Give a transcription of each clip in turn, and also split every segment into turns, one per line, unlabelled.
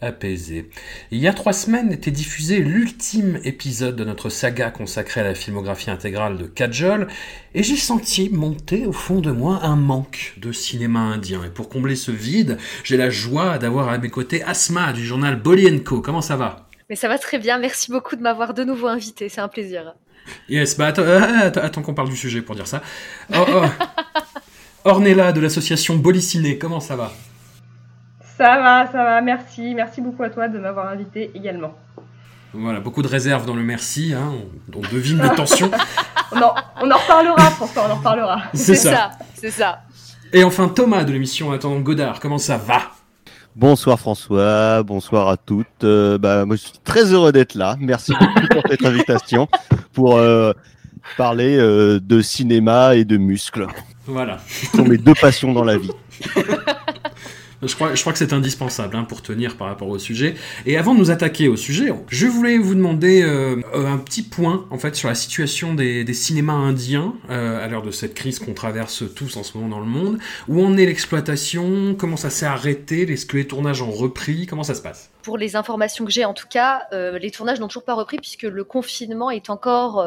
apaisée. Il y a trois semaines était diffusé l'ultime épisode de notre saga consacrée à la filmographie intégrale de Kajol et j'ai senti monter au fond de moi un manque de cinéma indien. Et pour combler ce vide, j'ai la joie d'avoir à mes côtés Asma du journal Bolly Co. Comment ça va?
Mais ça va très bien, merci beaucoup de m'avoir de nouveau invité, c'est un plaisir.
Yes, bah attends, euh, attends, attends qu'on parle du sujet pour dire ça. Oh, oh. Ornella de l'association Boliciné, comment ça va?
Ça va, ça va, merci. Merci beaucoup à toi de m'avoir invité également.
Voilà, beaucoup de réserves dans le merci, hein, on, on devine les tensions.
On en, on en reparlera, François, on en reparlera.
C'est ça.
ça, c'est ça.
Et enfin Thomas de l'émission Attendant Godard, comment ça va?
Bonsoir François, bonsoir à toutes. Euh, bah, moi, je suis très heureux d'être là. Merci beaucoup pour cette invitation pour euh, parler euh, de cinéma et de muscles.
Voilà.
Ce sont mes deux passions dans la vie.
Je crois, que c'est indispensable hein, pour tenir par rapport au sujet. Et avant de nous attaquer au sujet, je voulais vous demander euh, euh, un petit point en fait sur la situation des, cinémas indiens euh, à l'heure de cette crise qu'on traverse tous en ce moment dans le monde. Où en est l'exploitation? Comment ça s'est arrêté? Est-ce que les tournages ont repris? Comment ça se passe?
Pour les informations que j'ai en tout cas, les tournages n'ont toujours pas repris puisque le confinement est encore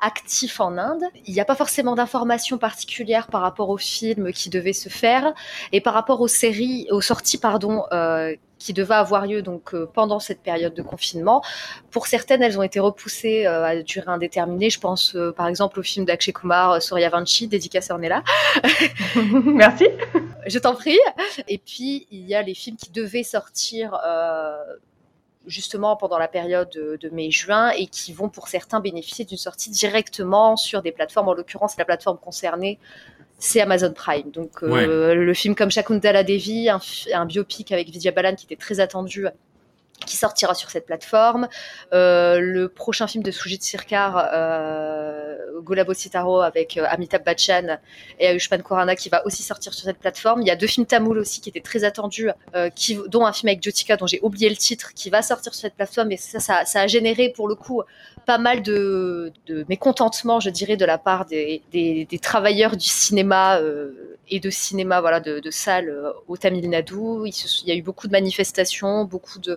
actif en Inde. Il n'y a pas forcément d'informations particulières par rapport aux films qui devaient se faire et par rapport aux séries, aux sorties pardon, euh, qui devaient avoir lieu donc euh, pendant cette période de confinement. Pour certaines, elles ont été repoussées euh, à durée indéterminée. Je pense euh, par exemple au film d'Akshay Kumar, euh, Surya Vanchi, dédicace à Ornella.
merci.
Je t'en prie. Et puis il y a les films qui devaient sortir. Justement pendant la période de, de mai-juin et qui vont pour certains bénéficier d'une sortie directement sur des plateformes. En l'occurrence, la plateforme concernée, c'est Amazon Prime. Donc euh, le film comme Shakuntala Devi, un, un biopic avec Vidya Balan qui était très attendu qui sortira sur cette plateforme. Euh, le prochain film de Sujit Sirkar, euh, Sitaro avec euh, Amitabh Bachchan et Ayushmann Khurrana qui va aussi sortir sur cette plateforme. Il y a deux films tamouls aussi qui étaient très attendus, euh, dont un film avec Jyotika dont j'ai oublié le titre, qui va sortir sur cette plateforme. Et ça, ça, ça a généré pour le coup pas mal de, mécontentement, je dirais, de la part des, travailleurs du cinéma euh, et de cinéma, voilà, de, de salles euh, au Tamil Nadu. Il, y a eu beaucoup de manifestations, beaucoup de,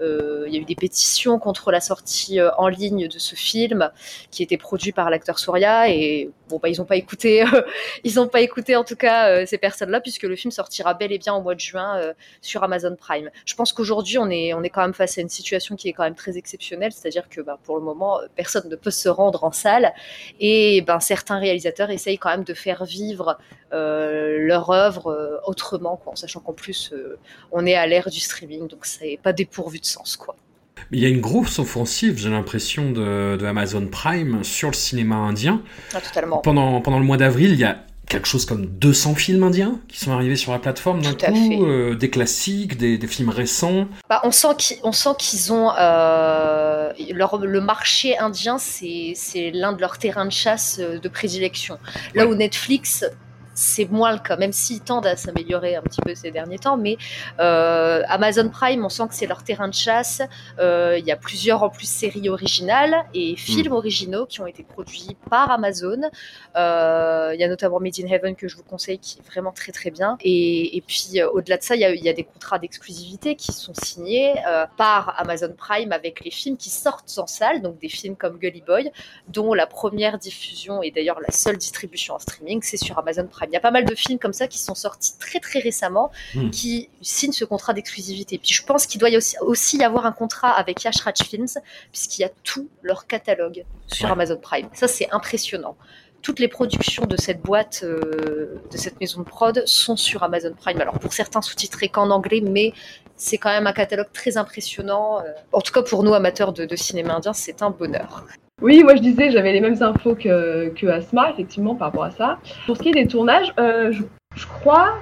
euh, il y a eu des pétitions contre la sortie en ligne de ce film qui était produit par l'acteur Surya et bon bah ils n'ont pas écouté, ils n'ont pas écouté en tout cas ces personnes-là puisque le film sortira bel et bien au mois de juin sur Amazon Prime. Je pense qu'aujourd'hui on est on est quand même face à une situation qui est quand même très exceptionnelle, c'est-à-dire que bah, pour le moment euh, personne ne peut se rendre en salle et ben certains réalisateurs essayent quand même de faire vivre euh, leur œuvre euh, autrement quoi, en sachant qu'en plus euh, on est à l'ère du streaming donc c'est pas dépourvu de sens quoi.
Il y a une grosse offensive, j'ai l'impression, de, de Amazon Prime sur le cinéma indien.
Ah, totalement.
Pendant, pendant le mois d'avril, il y a quelque chose comme 200 films indiens qui sont arrivés sur la plateforme d'un coup, euh, des classiques, des, des films récents.
Bah, on sent qu'ils on sent qu'ils ont euh, leur, le marché indien, c'est c'est l'un de leurs terrains de chasse euh, de prédilection. Là où Netflix c'est moins le cas, même s'ils tendent à s'améliorer un petit peu ces derniers temps. Mais euh, Amazon Prime, on sent que c'est leur terrain de chasse. Euh, Il y a plusieurs en plus séries originales et films originaux qui ont été produits par Amazon. Euh, Il y a notamment Made in Heaven que je vous conseille, qui est vraiment très très bien. Et, et puis au-delà de ça, il y y a des contrats d'exclusivité qui sont signés par Amazon Prime avec les films qui sortent en salle, donc des films comme Gully Boy, dont la première diffusion et d'ailleurs la seule distribution en streaming, c'est sur Amazon Prime Prime. Il y a pas mal de films comme ça qui sont sortis très très récemment,
Hmm.
qui signent ce contrat d'exclusivité. Puis je pense qu'il doit y aussi, aussi y avoir un contrat avec Yash Raj Films, puisqu'il y a tout leur catalogue sur
Ouais.
Amazon Prime. Ça, c'est impressionnant. Toutes les productions de cette boîte, euh, de cette maison de prod, sont sur Amazon Prime. Alors pour certains sous-titrés qu'en anglais, mais c'est quand même un catalogue très impressionnant. Euh, En tout cas, pour nous amateurs de, de cinéma indien, c'est un bonheur.
Oui, moi je disais, j'avais les mêmes infos que, que Asma, effectivement, par rapport à ça. Pour ce qui est des tournages, euh, je, je crois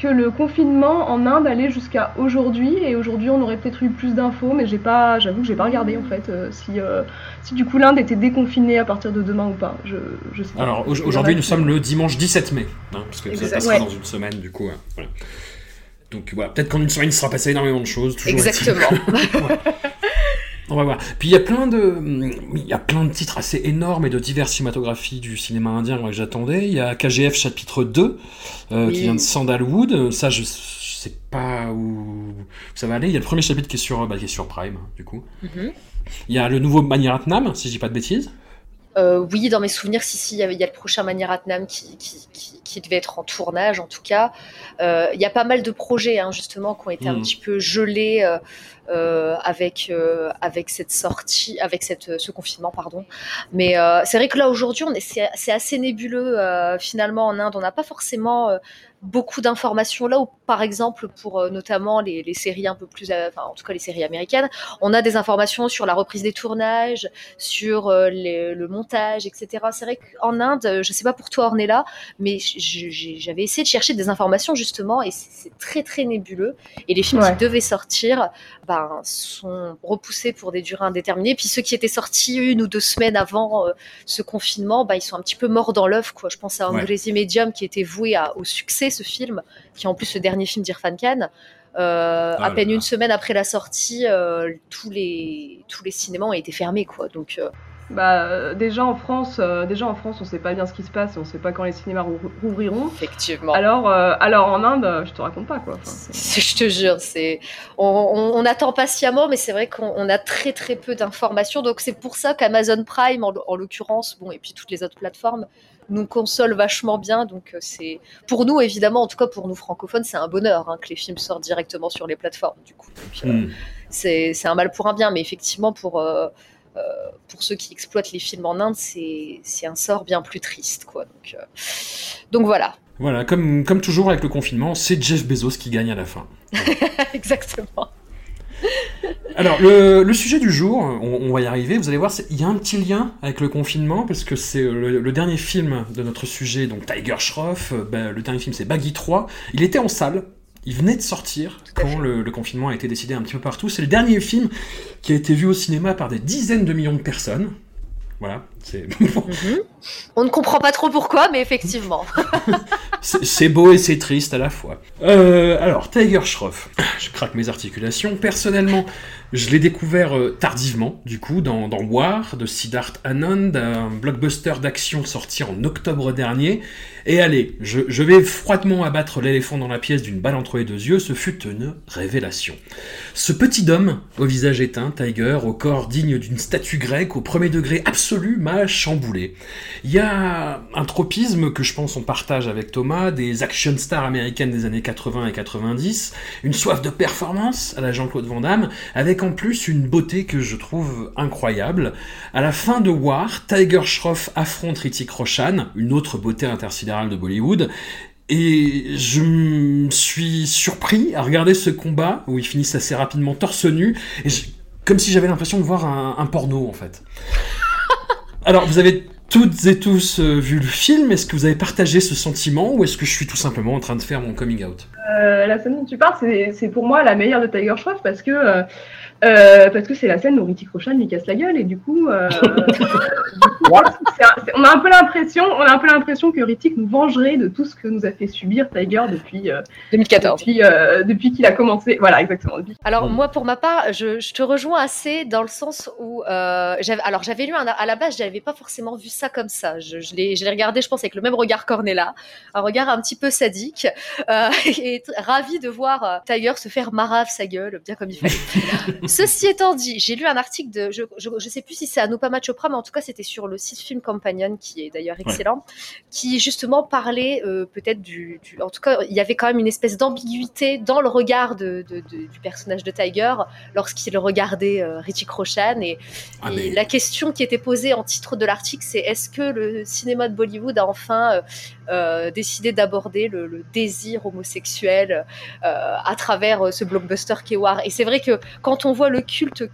que le confinement en Inde allait jusqu'à aujourd'hui, et aujourd'hui on aurait peut-être eu plus d'infos, mais j'ai pas, j'avoue que j'ai pas regardé en fait euh, si, euh, si du coup l'Inde était déconfinée à partir de demain ou pas. Je, je sais pas.
Alors aujourd'hui, nous sommes le dimanche 17 mai, hein, parce que ça passera
Ouais.
dans une semaine, du coup. hein, voilà. Donc voilà, peut-être qu'en une semaine, il sera passé énormément de choses. Toujours
Exactement.
On va voir. Puis il y a plein de, il y a plein de titres assez énormes et de diverses cinématographies du cinéma indien que j'attendais. Il y a KGF chapitre 2 euh,
Oui.
qui vient de Sandalwood. Ça, je, je sais pas où ça va aller. Il y a le premier chapitre qui est sur, bah, qui est sur Prime, du coup.
Mhm.
Il y a le nouveau Maniratnam, si je dis pas de bêtises.
Euh, oui, dans mes souvenirs, si, si, il y, avait- il y a le prochain Maniratnam qui, qui, qui, qui devait être en tournage, en tout cas. Euh, il y a pas mal de projets, hein, justement, qui ont été un
Mhm.
petit peu gelés euh, avec, avec cette sortie, avec cette, ce confinement, pardon. Mais c'est vrai que là, aujourd'hui, on est- c'est c'est assez nébuleux, finalement, en Inde. On n'a pas forcément beaucoup d'informations. Là où, par exemple, pour euh, notamment les, les séries un peu plus, euh, enfin, en tout cas, les séries américaines, on a des informations sur la reprise des tournages, sur euh, les- le montage, etc. C'est vrai qu'en Inde, je sais pas pour toi Ornella, mais j'avais essayé de chercher des informations justement et c'est c'est très très nébuleux. Et les films
Ouais.
qui devaient sortir ben, sont repoussés pour des durées indéterminées. Puis ceux qui étaient sortis une ou deux semaines avant euh, ce confinement, ben, ils sont un petit peu morts dans l'œuf. Je pense à
Ouais.
Angrezi Medium qui était voué à- au succès, ce film, qui est en plus le dernier film d'Irfan Khan. Euh,
Ah
à peine
là.
une semaine après la sortie, euh, tous les tous les cinémas ont été fermés quoi. Donc
Bah, euh, déjà en France, euh, déjà en France, on sait pas bien ce qui se passe, et on sait pas quand les cinémas rou- rouvriront.
effectivement.
Alors, euh, alors en Inde, euh, je te raconte pas quoi. Enfin,
Je te jure, c'est on, on- on attend patiemment, mais c'est vrai qu'on on a très très peu d'informations. Donc c'est pour ça qu'Amazon Prime, en, en l'occurrence, bon et puis toutes les autres plateformes, nous consolent vachement bien. Donc c'est pour nous évidemment, en tout cas pour nous francophones, c'est un bonheur hein, que les films sortent directement sur les plateformes. Du coup, euh,
Hmm.
c'est c'est un mal pour un bien, mais effectivement pour pour ceux qui exploitent les films en Inde, c'est un sort bien plus triste, quoi. Donc euh, donc voilà,
Voilà, comme, comme toujours avec le confinement, c'est Jeff Bezos qui gagne à la fin.
exactement.
Alors, le, le sujet du jour, on, on va y arriver, vous allez voir, il y a un petit lien avec le confinement, parce que c'est le, le dernier film de notre sujet, donc Tiger Shroff, euh, ben, le dernier film c'est Baggy 3, il était en salle, il venait de sortir quand le confinement a été décidé un petit peu partout, c'est le dernier film qui a été vu au cinéma par des dizaines de millions de personnes. Voilà, c'est
Mhm. On ne comprend pas trop pourquoi, mais effectivement.
C'est c'est beau et c'est triste à la fois. Euh, alors, Tiger Shroff, je craque mes articulations. Personnellement, je l'ai découvert euh, tardivement, du coup, dans, dans War de Siddharth Anand, un blockbuster d'action sorti en octobre dernier. Et allez, je, je vais froidement abattre l'éléphant dans la pièce d'une balle entre les deux yeux, ce fut une révélation. Ce petit homme, au visage éteint, Tiger, au corps digne d'une statue grecque, au premier degré absolu, m'a chamboulé. Il y a un tropisme que je pense on partage avec Thomas, des action stars américaines des années 80 et 90, une soif de performance à la Jean-Claude Van Damme, avec en plus une beauté que je trouve incroyable. À la fin de War, Tiger Shroff affronte Hrithik Roshan, une autre beauté intersidérale de Bollywood, et je me suis surpris à regarder ce combat où ils finissent assez rapidement torse nu, comme si j'avais l'impression de voir un porno en fait. Alors, vous avez toutes et tous euh, vu le film, est-ce que vous avez partagé ce sentiment ou est-ce que je suis tout simplement en train de faire mon coming out?
Euh, la scène dont tu parles, c'est pour moi la meilleure de Tiger Shroff parce que euh, parce que c'est la scène où Ritik Roshan lui casse la gueule et du coup, euh, du coup, c'est un- c'est- on a un peu l'impression, on a un peu l'impression que Ritik nous vengerait de tout ce que nous a fait subir Tiger depuis euh,
2014.
depuis euh, depuis qu'il a commencé. Voilà, exactement. depuis-
Alors moi, pour ma part, je, je te rejoins assez dans le sens où euh, j'avais, alors j'avais lu un, à la base, j'avais pas forcément vu ça comme ça. Je, je l'ai regardé, je pense, avec le même regard Cornella, un regard un petit peu sadique, euh, et ravi de voir Tiger se faire marave sa gueule, bien comme il fallait. Ceci étant dit, j'ai lu un article de, je, je, sais plus si c'est Anupama Chopra, mais en tout cas c'était sur le site Film Companion, qui est d'ailleurs excellent, qui justement parlait euh, peut-être du, du, en tout cas, il y avait quand même une espèce d'ambiguïté dans le regard de, de, du personnage de Tiger lorsqu'il regardait euh, Richie Roshan, et, ah, la question qui était posée en titre de l'article, c'est est-ce que le cinéma de Bollywood a enfin euh, décidé d'aborder le, désir homosexuel euh, à travers euh, ce blockbuster qu'est War. Et c'est vrai que quand on voit le culte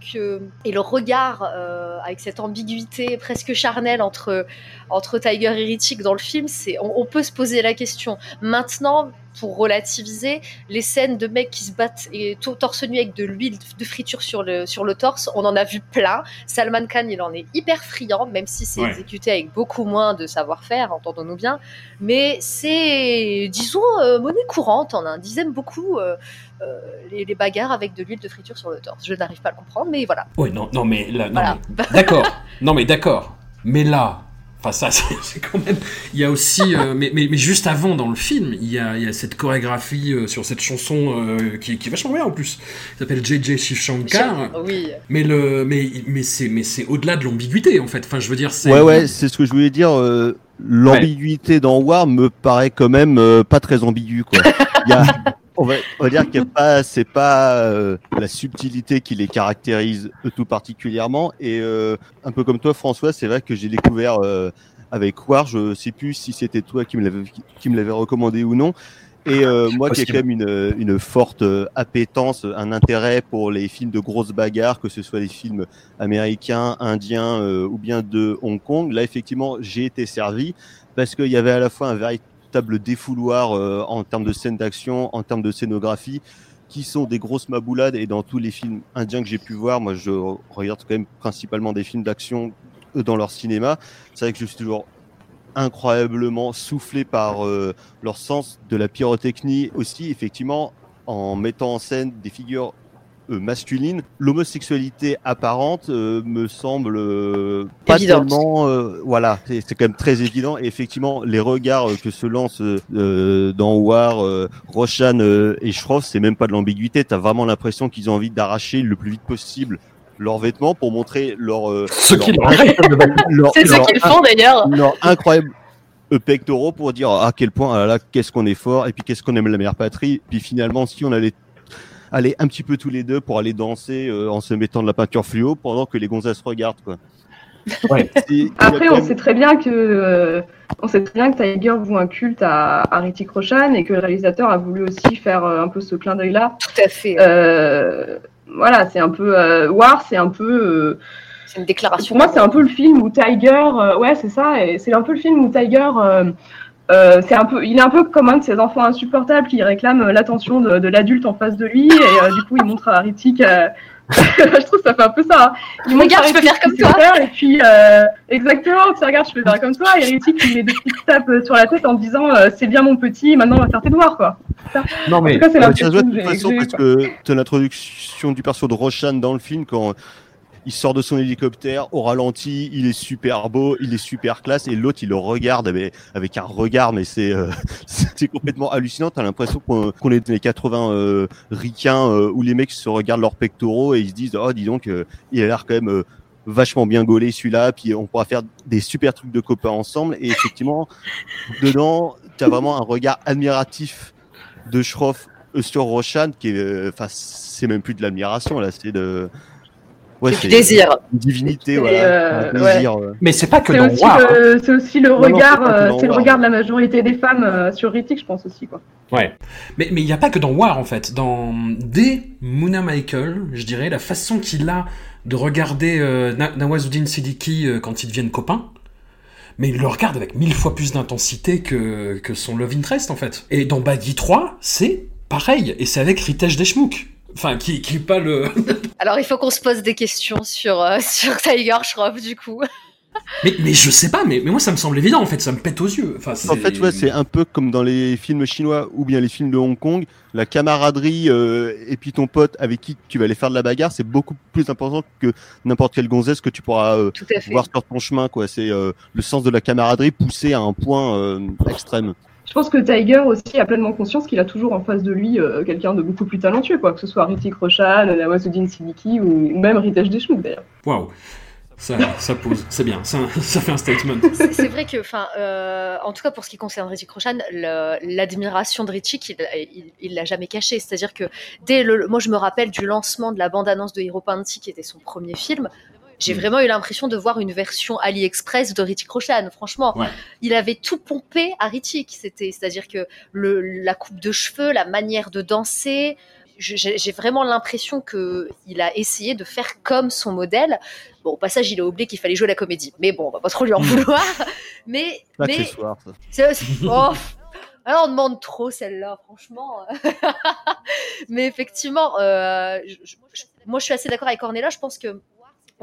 et le regard euh, avec cette ambiguïté presque charnelle entre, entre Tiger et Ritchie dans le film, on peut se poser la question. Maintenant, pour relativiser, les scènes de mecs qui se battent et tout torse nu avec de l'huile de friture sur le, sur le torse, on en a vu plein. Salman Khan, il en est hyper friand, même si c'est
Ouais.
exécuté avec beaucoup moins de savoir-faire, entendons-nous bien. Mais c'est, disons, euh, monnaie courante en Inde. Ils aiment beaucoup euh, euh, les, les bagarres avec de l'huile de friture sur le torse. Je n'arrive pas à le comprendre, mais voilà.
Ouais, non, non, mais là, non,
Voilà.
mais- d'accord. Non, mais d'accord. Mais là, enfin, ça, c'est quand même. Il y a aussi, euh, mais, mais, mais juste avant dans le film, il y a, il y a cette chorégraphie euh, sur cette chanson euh, qui, qui est vachement bien en plus. qui s'appelle JJ Shiv Shankar.
Oui.
Mais le, mais, mais c'est, mais c'est au-delà de l'ambiguïté en fait. Enfin, je veux dire, c'est.
Ouais, ouais, c'est ce que je voulais dire. euh, L'ambiguïté dans War me paraît quand même euh, pas très ambigu, quoi. Il y a, on, va, on va dire a pas, c'est pas euh, la subtilité qui les caractérise eux tout particulièrement. Et euh, un peu comme toi, François, c'est vrai que j'ai découvert euh, avec War. Je sais plus si c'était toi qui me l'avais qui me l'avait recommandé ou non. Et euh, moi qui ai quand même une, une forte euh, appétence, un intérêt pour les films de grosses bagarres, que ce soit les films américains, indiens euh, ou bien de Hong Kong, là effectivement j'ai été servi parce qu'il y avait à la fois un véritable défouloir euh, en termes de scènes d'action, en termes de scénographie, qui sont des grosses maboulades et dans tous les films indiens que j'ai pu voir, moi je regarde quand même principalement des films d'action dans leur cinéma. C'est vrai que je suis toujours incroyablement soufflé par euh, leur sens de la pyrotechnie aussi effectivement en mettant en scène des figures euh, masculines l'homosexualité apparente euh, me semble euh, pas
Évidente.
tellement euh, voilà c'est c'est quand même très évident. Et effectivement les regards euh, que se lancent euh, dans War euh, Roshan euh, et Shroff c'est même pas de l'ambiguïté. T'as vraiment l'impression qu'ils ont envie d'arracher le plus vite possible leurs vêtements pour montrer leur euh,
Ce
leur-
qu'il en reste de
leur-
C'est ce
leur-
qu'ils font d'ailleurs.
leurs incroyables euh, pectoraux pour dire à quel point ah là, là qu'est-ce qu'on est fort et puis qu'est-ce qu'on aime la mère patrie. Puis finalement si on allait aller un petit peu tous les deux pour aller danser euh, en se mettant de la peinture fluo pendant que les gonzesses regardent quoi.
Ouais.
Après, on
même-
sait très bien que euh, on sait très bien que Tiger voue un culte à, à Roshan et que le réalisateur a voulu aussi faire euh, un peu ce clin d'œil-là.
Tout à fait.
Euh, voilà, c'est un peu euh, War, c'est un peu. euh,
c'est une déclaration.
pour moi, c'est un peu le film où Tiger, euh, ouais, c'est ça, et c'est un peu le film où Tiger, euh, c'est un peu, il est un peu comme un de ces enfants insupportables qui réclament l'attention de, de l'adulte en face de lui, et euh, du coup, il montre à Hrithik. euh, je trouve que ça fait un peu ça. hein. Il montre
Regarde,
à
je peux faire comme toi.
faire, Et puis, euh, exactement, tu regardes, je peux faire comme toi, et Hrithik, il met des petites tapes sur la tête en disant, euh, c'est bien mon petit, maintenant on va faire tes devoirs, quoi.
Non
En
mais
tout cas, c'est
Ouais, ça se
l'impression
voit de
que
toute
j'ai-
façon parce que l'introduction du perso de Roshan dans le film quand il sort de son hélicoptère au ralenti, il est super beau, il est super classe et l'autre il le regarde avec, avec un regard mais c'est euh, c'est complètement hallucinant. T'as l'impression qu'on est dans les 80 euh, euh, où les mecs se regardent leurs pectoraux et ils se disent oh dis donc euh, il a l'air quand même euh, vachement bien gaulé celui-là puis on pourra faire des super trucs de copains ensemble et effectivement dedans t'as vraiment un regard admiratif de Schroff euh, sur Roshan qui est enfin c'est même plus de l'admiration là c'est de ouais
C'est du désir.
une divinité voilà
euh,
un désir, euh.
mais c'est pas que dans
aussi,
War. hein.
le, c'est aussi le
Non, non,
regard,
c'est
euh, le
War.
regard de la majorité des femmes euh, sur Hrithik, je pense aussi, quoi.
Ouais. Mais mais il n'y a pas que dans War en fait. Dans dès Muna Michael, je dirais la façon qu'il a de regarder euh, Na- Nawazuddin Siddiqui euh, quand ils deviennent copains. Mais il le regarde avec mille fois plus d'intensité que, que son Love Interest en fait. Et dans Baggy 3, c'est pareil. Et c'est avec Ritesh Deshmukh. Enfin, qui, qui est pas le.
Alors, il faut qu'on se pose des questions sur, euh, sur Tiger Shroff, du coup.
mais, mais je sais pas, mais, mais moi ça me semble évident en fait, ça me pète aux yeux. Enfin,
En fait, ouais, c'est un peu comme dans les films chinois ou bien les films de Hong Kong. La camaraderie euh, et puis ton pote avec qui tu vas aller faire de la bagarre, c'est beaucoup plus important que n'importe quelle gonzesse que tu pourras euh, voir sur ton chemin. quoi. C'est euh, le sens de la camaraderie poussé à un point euh, extrême.
Je pense que Tiger aussi a pleinement conscience qu'il a toujours en face de lui euh, quelqu'un de beaucoup plus talentueux, quoi, que ce soit Ritik Roshan, Nawazuddin Siddiqui ou, ou même Ritesh Deshmukh d'ailleurs.
Waouh, ça, ça pose, c'est bien, ça, ça fait un statement.
C'est vrai que, enfin, euh, en tout cas pour ce qui concerne Ritchie Roshan, l'admiration de Ritchie, il il- il l'a jamais caché. C'est-à-dire que dès le, moi je me rappelle du lancement de la bande-annonce de Hero Panty, qui était son premier film. J'ai
Mm.
vraiment eu l'impression de voir une version AliExpress de Ritchie Roshan. Franchement,
Ouais.
il avait tout pompé à Ritchie. C'était, c'est-à-dire que le, la coupe de cheveux, la manière de danser. J'ai vraiment l'impression que il a essayé de faire comme son modèle. Bon, au passage, il a oublié qu'il fallait jouer la comédie. Mais bon, on va pas trop lui en
Mm.
vouloir. Mais, mais
Accessoire, ça.
oh, alors on demande trop celle-là, franchement. Mais effectivement, euh, je- je- je- moi je suis assez d'accord avec Cornelia. Je pense que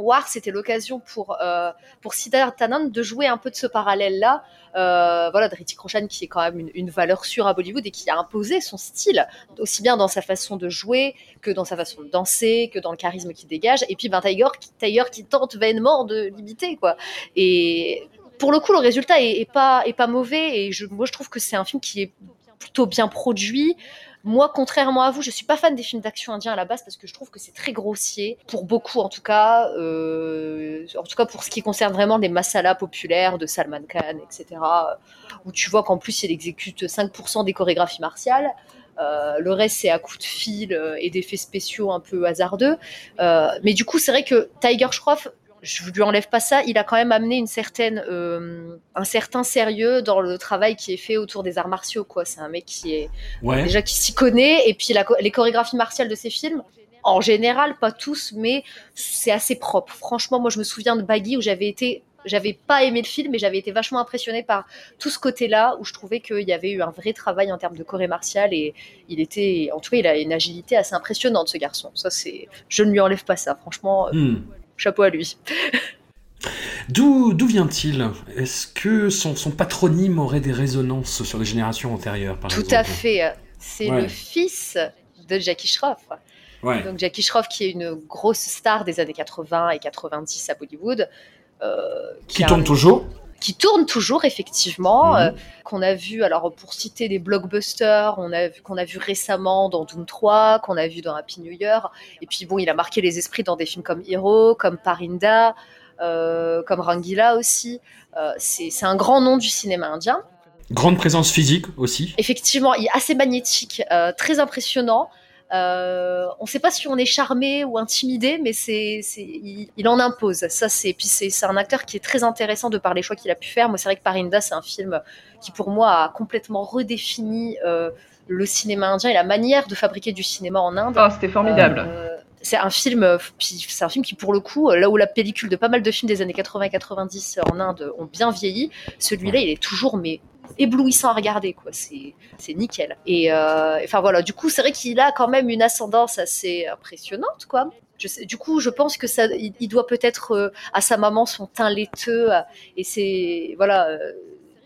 War, c'était l'occasion pour, euh, pour de jouer un peu de ce parallèle-là. Euh, voilà, de Hrithik Roshan qui est quand même une, une valeur sûre à Bollywood et qui a imposé son style, aussi bien dans sa façon de jouer que dans sa façon de danser, que dans le charisme qu'il dégage. Et puis ben, Tiger, qui, Tiger qui tente vainement de l'imiter, quoi. Et pour le coup, le résultat est, est pas, est pas mauvais. Et je, moi, je trouve que c'est un film qui est plutôt bien produit. Moi, contrairement à vous, je suis pas fan des films d'action indiens à la base parce que je trouve que c'est très grossier, pour beaucoup en tout cas. euh, en tout cas, pour ce qui concerne vraiment les masalas populaires de Salman Khan, etc. Où tu vois qu'en plus, il exécute 5% des chorégraphies martiales. Euh, le reste, c'est à coups de fil euh, et d'effets spéciaux un peu hasardeux. Mais du coup, c'est vrai que Tiger Shroff, je lui enlève pas ça, il a quand même amené une certaine, euh, un certain sérieux dans le travail qui est fait autour des arts martiaux. quoi. C'est un mec qui est
Ouais.
déjà qui s'y connaît et puis la les chorégraphies martiales de ses films en général pas tous mais c'est assez propre franchement moi je me souviens de Baggy où j'avais été j'avais pas aimé le film mais j'avais été vachement impressionnée par tout ce côté là où je trouvais qu'il y avait eu un vrai travail en termes de choré martial et il était en tout cas il a une agilité assez impressionnante ce garçon ça c'est je ne lui enlève pas ça franchement euh,
Hmm.
Chapeau à lui.
D'où d'où vient-il? Est-ce que son, son patronyme aurait des résonances sur les générations antérieures, par
tout
exemple
à fait. C'est
Ouais.
le fils de Jackie
Ouais.
Donc Jackie Shroff, qui est une grosse star des années 80 et 90 à Bollywood, euh,
Qui
a-
tourne toujours
qui tourne toujours effectivement,
Mhm.
euh, qu'on a vu alors pour citer des blockbusters, on a vu qu'on a vu récemment dans Doom 3, qu'on a vu dans Happy New Year, et puis bon, il a marqué les esprits dans des films comme Hero, comme Parinda, euh, comme Rangila aussi. Euh, c'est un grand nom du cinéma indien.
Grande présence physique aussi.
Effectivement, il est assez magnétique, très impressionnant. Euh, on ne sait pas si on est charmé ou intimidé, mais c'est, c'est, il, il en impose. Ça, c'est, puis c'est, c'est un acteur qui est très intéressant de par les choix qu'il a pu faire. Moi, c'est vrai que Parinda, c'est un film qui, pour moi, a complètement redéfini euh, le cinéma indien et la manière de fabriquer du cinéma en Inde.
Ah, c'était formidable.
Euh, c'est un film, puis c'est un film qui, pour le coup, là où la pellicule de pas mal de films des années 80 et 90 en Inde ont bien vieilli, celui-là, il est toujours mais éblouissant à regarder, quoi. C'est, c'est nickel. Et euh, enfin voilà, du coup, c'est vrai qu'il a quand même une ascendance assez impressionnante, quoi. Je sais, du coup, je pense que ça, il, doit peut-être euh, à sa maman son teint laiteux, euh, et c'est voilà.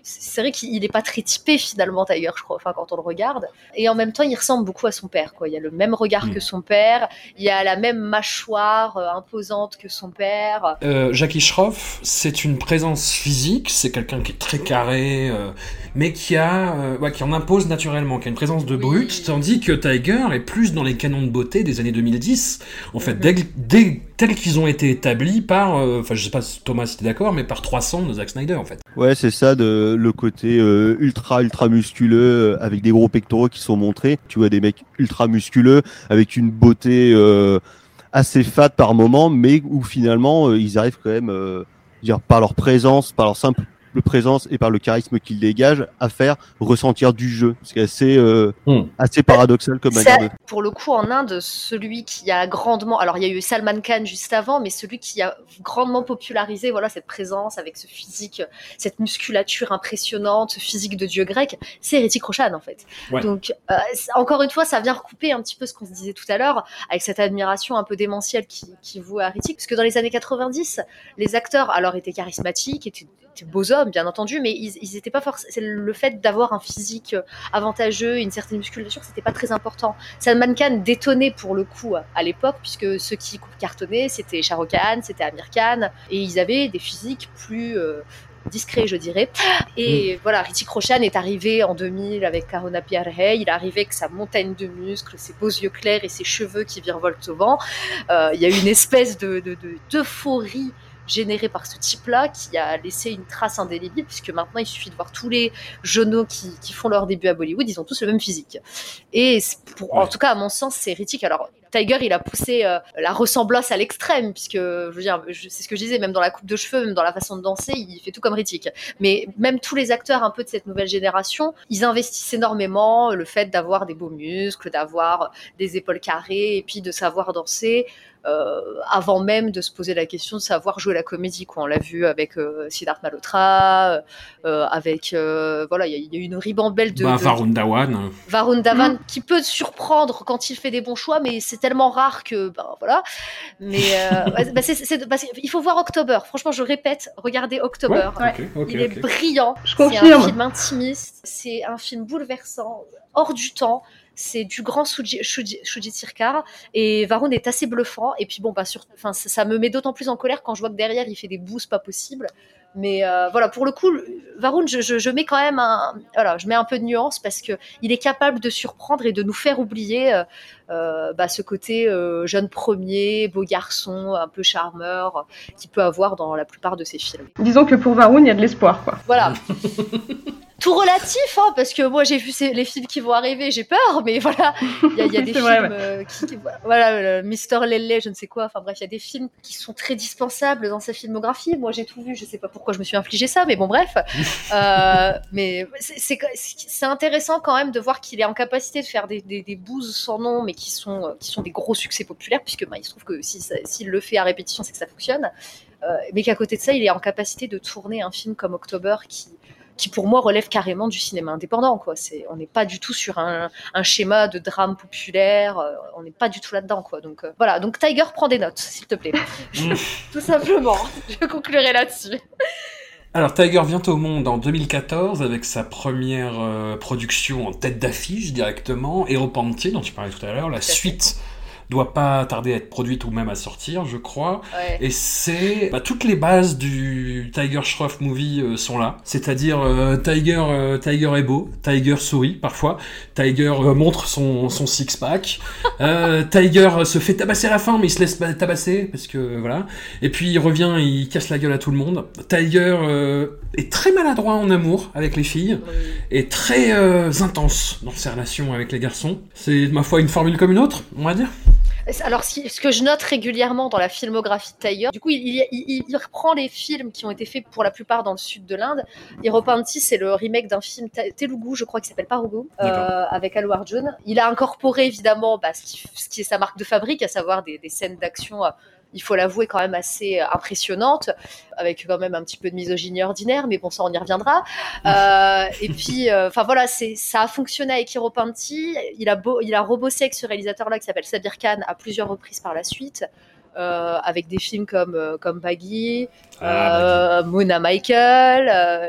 C'est vrai qu'il n'est pas très typé finalement d'ailleurs, je crois, enfin quand on le regarde. Et en même temps, il ressemble beaucoup à son père. Quoi. Il y a le même regard
Mm.
que son père, il y a la même mâchoire euh, imposante que son père.
Euh, Jackie Schroff, c'est une présence physique, c'est quelqu'un qui est très carré, euh, mais qui a, euh, ouais, qui en impose naturellement, qui a une présence de
Oui.
brute, tandis que Tiger est plus dans les canons de beauté des années 2010, en fait,
Mhm.
dès, dès- tels qu'ils ont été établis par, euh, enfin, je sais pas si Thomas si t'es d'accord, mais par 300 de Zack Snyder, en fait.
Ouais, c'est ça, de, le côté euh, ultra, ultra musculeux, euh, avec des gros pectoraux qui sont montrés. Tu vois des mecs ultra musculeux, avec une beauté euh, assez fade par moment, mais où finalement, ils arrivent quand même, dire, par leur présence, par leur simple simple présence et par le charisme qu'il dégage à faire ressentir du jeu. C'est assez, euh,
Hmm.
assez paradoxal comme manière de
pour le coup, en Inde, celui qui a grandement, alors il y a eu Salman Khan juste avant, mais celui qui a grandement popularisé, voilà, cette présence avec ce physique, cette musculature impressionnante, ce physique de dieu grec, c'est Hrithik Roshan en fait.
Ouais.
Donc, euh, encore une fois, ça vient recouper un petit peu ce qu'on se disait tout à l'heure, avec cette admiration un peu démentielle qui, qui voue à Hrithik, parce que dans les années 90, les acteurs, alors étaient charismatiques, étaient, beaux hommes, bien entendu, mais ils, ils étaient pas forcément. C'est le fait d'avoir un physique avantageux, une certaine musculature, c'était pas très important. Salman Khan détonnait pour le coup à l'époque, puisque ceux qui cartonnaient, c'était Shah Rukh Khan, c'était Amir Khan, et ils avaient des physiques plus euh, discrets, je dirais. Et voilà, Hrithik Roshan est arrivé en 2000 avec Karuna Piarhe, il est arrivé avec sa montagne de muscles, ses beaux yeux clairs et ses cheveux qui virevoltent au vent. Euh, Il y a eu une espèce de, de, de- d'euphorie générée par ce type-là qui a laissé une trace indélébile puisque maintenant il suffit de voir tous les jeunes qui, qui font leur début à Bollywood, ils ont tous le même physique. Et pour, en tout cas, à mon sens, c'est Hrithik. Alors, Tiger, il a poussé euh, la ressemblance à l'extrême, puisque, je veux dire, c'est ce que je disais, même dans la coupe de cheveux, même dans la façon de danser, il fait tout comme Hrithik. Mais même tous les acteurs un peu de cette nouvelle génération, ils investissent énormément le fait d'avoir des beaux muscles, d'avoir des épaules carrées, et puis de savoir danser. euh, avant même de se poser la question de savoir jouer la comédie. Quoi. On l'a vu avec euh, Siddharth Malhotra, euh, avec euh, voilà, il y, y a eu une ribambelle de,
Bah,
de-
Varun Dhawan.
Varun Dhawan qui peut surprendre quand il fait des bons choix, mais c'est tellement rare que ben voilà. Mais euh, bah, c'est- c'est- parce qu'il faut voir October. Franchement, je répète, regardez October.
Ouais,
Il est brillant.
Je
C'est un film intimiste. C'est un film bouleversant, hors du temps. C'est du grand Shuji, Shuji, Shuji Sircar et Varun est assez bluffant. Et puis bon, bah, sur, ça, ça me met d'autant plus en colère quand je vois que derrière il fait des boosts pas possibles. Mais euh, voilà, pour le coup, Varun, je, je, je mets quand même un, voilà, je mets un peu de nuance parce que il est capable de surprendre et de nous faire oublier euh, euh, bah, ce côté euh, jeune premier, beau garçon, un peu charmeur, euh, qu'il peut avoir dans la plupart de ses films.
Disons que pour Varun, il y a de l'espoir, quoi.
Voilà. Tout relatif, hein, parce que moi j'ai vu les films qui vont arriver, j'ai peur, mais voilà, il y a, il y a des films,
vrai, ouais.
euh, qui, qui- voilà, Mister Lele, je ne sais quoi, enfin bref, il y a des films qui sont très dispensables dans sa filmographie. Moi j'ai tout vu, je sais pas pourquoi je me suis infligé ça, mais bon, bref. Euh, mais c'est- intéressant quand même de voir qu'il est en capacité de faire des, des, des bouses sans nom, mais qui sont, euh, qui sont des gros succès populaires, puisque bah, il se trouve que si s'il le fait à répétition, c'est que ça fonctionne. Euh, mais qu'à côté de ça, il est en capacité de tourner un film comme October qui, qui pour moi relève carrément du cinéma indépendant. Quoi. C'est, on n'est pas du tout sur un, un schéma de drame populaire, euh, on n'est pas du tout là-dedans. Quoi. Donc euh, voilà, donc Tiger prend des notes, s'il te plaît. tout simplement, je conclurai là-dessus.
Alors Tiger vient au monde en 2014 avec sa première euh, production en tête d'affiche directement, Hero Panty dont tu parlais tout à l'heure. La
fait.
Doit pas tarder à être produite ou même à sortir, je crois.
Ouais.
Et c'est bah, toutes les bases du Tiger Shroff movie euh, sont là, c'est-à-dire euh, Tiger euh, Tiger est beau, Tiger sourit parfois, Tiger montre son son six pack, Tiger se fait tabasser à la fin mais il se laisse tabasser parce que voilà. Et puis il revient, il casse la gueule à tout le monde. Tiger est très maladroit en amour avec les filles et très intense dans ses relations avec les garçons. C'est ma foi une formule comme une autre, on va dire.
Alors, ce, que je note régulièrement dans la filmographie de Tiger, du coup, il, il- il- il reprend les films qui ont été faits pour la plupart dans le sud de l'Inde. Hiropanti, c'est le remake d'un film te- Telugu, je crois, qui s'appelle Parugu, euh, avec Allu Arjun. Il a incorporé évidemment bah, ce, qui, ce qui est sa marque de fabrique, à savoir des, des scènes d'action. Il faut l'avouer quand même assez euh, impressionnantes, avec quand même un petit peu de misogynie ordinaire, mais bon, ça on y reviendra. Euh, et puis, euh, enfin voilà, c'est ça a fonctionné avec Hiro Panti. Il a beau, il a rebossé avec ce réalisateur-là qui s'appelle Sabir Khan à plusieurs reprises par la suite, euh, avec des films comme comme Baggy,
Ah,
euh, Mona Michael. euh,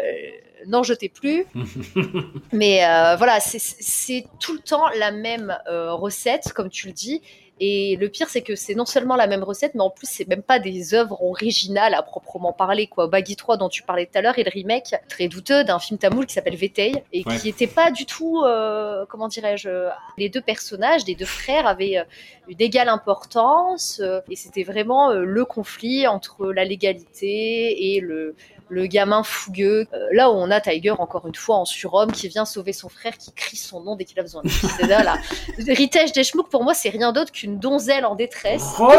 non, je t'ai plus. Mais euh, voilà, c'est- c'est tout le temps la même euh, recette, comme tu le dis. Et le pire, c'est que c'est non seulement la même recette, mais en plus, c'est même pas des œuvres originales à proprement parler. Quoi. Baggy 3, dont tu parlais tout à l'heure, est le remake très douteux d'un film tamoul qui s'appelle Vetei, et
Ouais.
qui était pas du tout, euh, comment dirais-je, les deux personnages, les deux frères avaient euh, une égale importance, euh, et c'était vraiment euh, le conflit entre la légalité et le, le gamin fougueux. Euh, là où on a Tiger, encore une fois, en surhomme, qui vient sauver son frère, qui crie son nom dès qu'il a besoin de lui. C'est là, là. Ritesh Deshmukh, pour moi, c'est rien d'autre qu'une donzelle en détresse.
Ronnie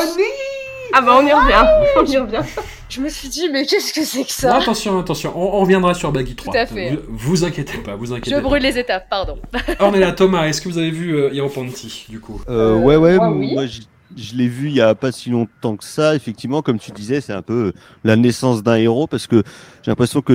Ah bah on y revient, on y revient.
Je me suis dit, mais qu'est-ce que c'est que
Non,
ça
attention, attention, on, on reviendra sur Baggy 3.
Tout à fait.
Vous, vous inquiétez pas, vous inquiétez
Je
pas.
brûle les étapes, pardon.
Ornella, Thomas, est-ce que vous avez vu euh, du coup?
Euh, ouais, ouais,
moi, oui.
moi je, l'ai vu il y a pas si longtemps que ça. Effectivement, comme tu disais, c'est un peu la naissance d'un héros parce que j'ai l'impression que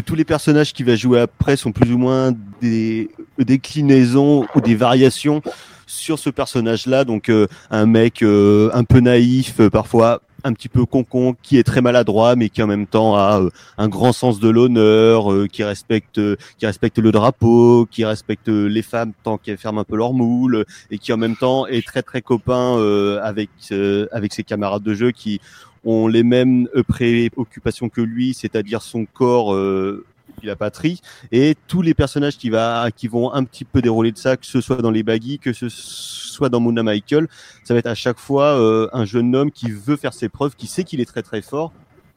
tous les personnages qui va jouer après sont plus ou moins des déclinaisons ou des variations sur ce personnage-là. Donc euh, un mec euh, un peu naïf, euh, parfois un petit peu concon, qui est très maladroit, mais qui en même temps a euh, un grand sens de l'honneur, euh, qui respecte, qui respecte le drapeau, qui respecte les femmes tant qu'elles ferment un peu leur moule, et qui en même temps est très très copain euh, avec euh, avec ses camarades de jeu qui ont les mêmes euh, préoccupations que lui, c'est-à-dire son corps. Euh, la patrie. Et tous les personnages qui va qui vont un petit peu dérouler de ça que ce soit dans les baggy que ce soit dans Mona Michael ça va être à chaque fois euh, un jeune homme qui veut faire ses preuves qui sait qu'il est très très fort.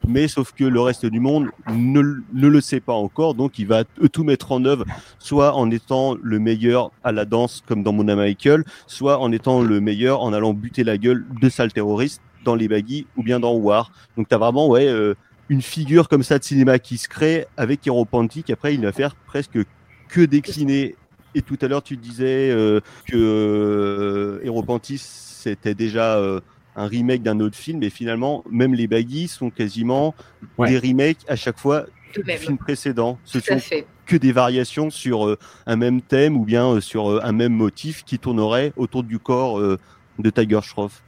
Mais sauf que le reste du monde ne, ne le sait pas encore. Donc il va tout mettre en œuvre soit en étant le meilleur à la danse comme dans Mona Michael soit en étant le meilleur en allant buter la gueule de sales terroristes dans les baggy ou bien dans War. Donc t'as vraiment ouais euh, une figure comme ça de cinéma qui se crée avec Hero Panty qu'après il va faire presque que décliner. Et tout à l'heure tu disais euh, que euh, Hero Panty c'était déjà euh, un remake d'un autre film et finalement même les baggy sont quasiment
Ouais.
des remakes à chaque fois
De
du film précédent. Ce
Tout
sont
fait.
que des variations sur euh, un même thème ou bien euh, sur euh, un même motif qui tournerait autour du corps euh, de Tiger Shroff.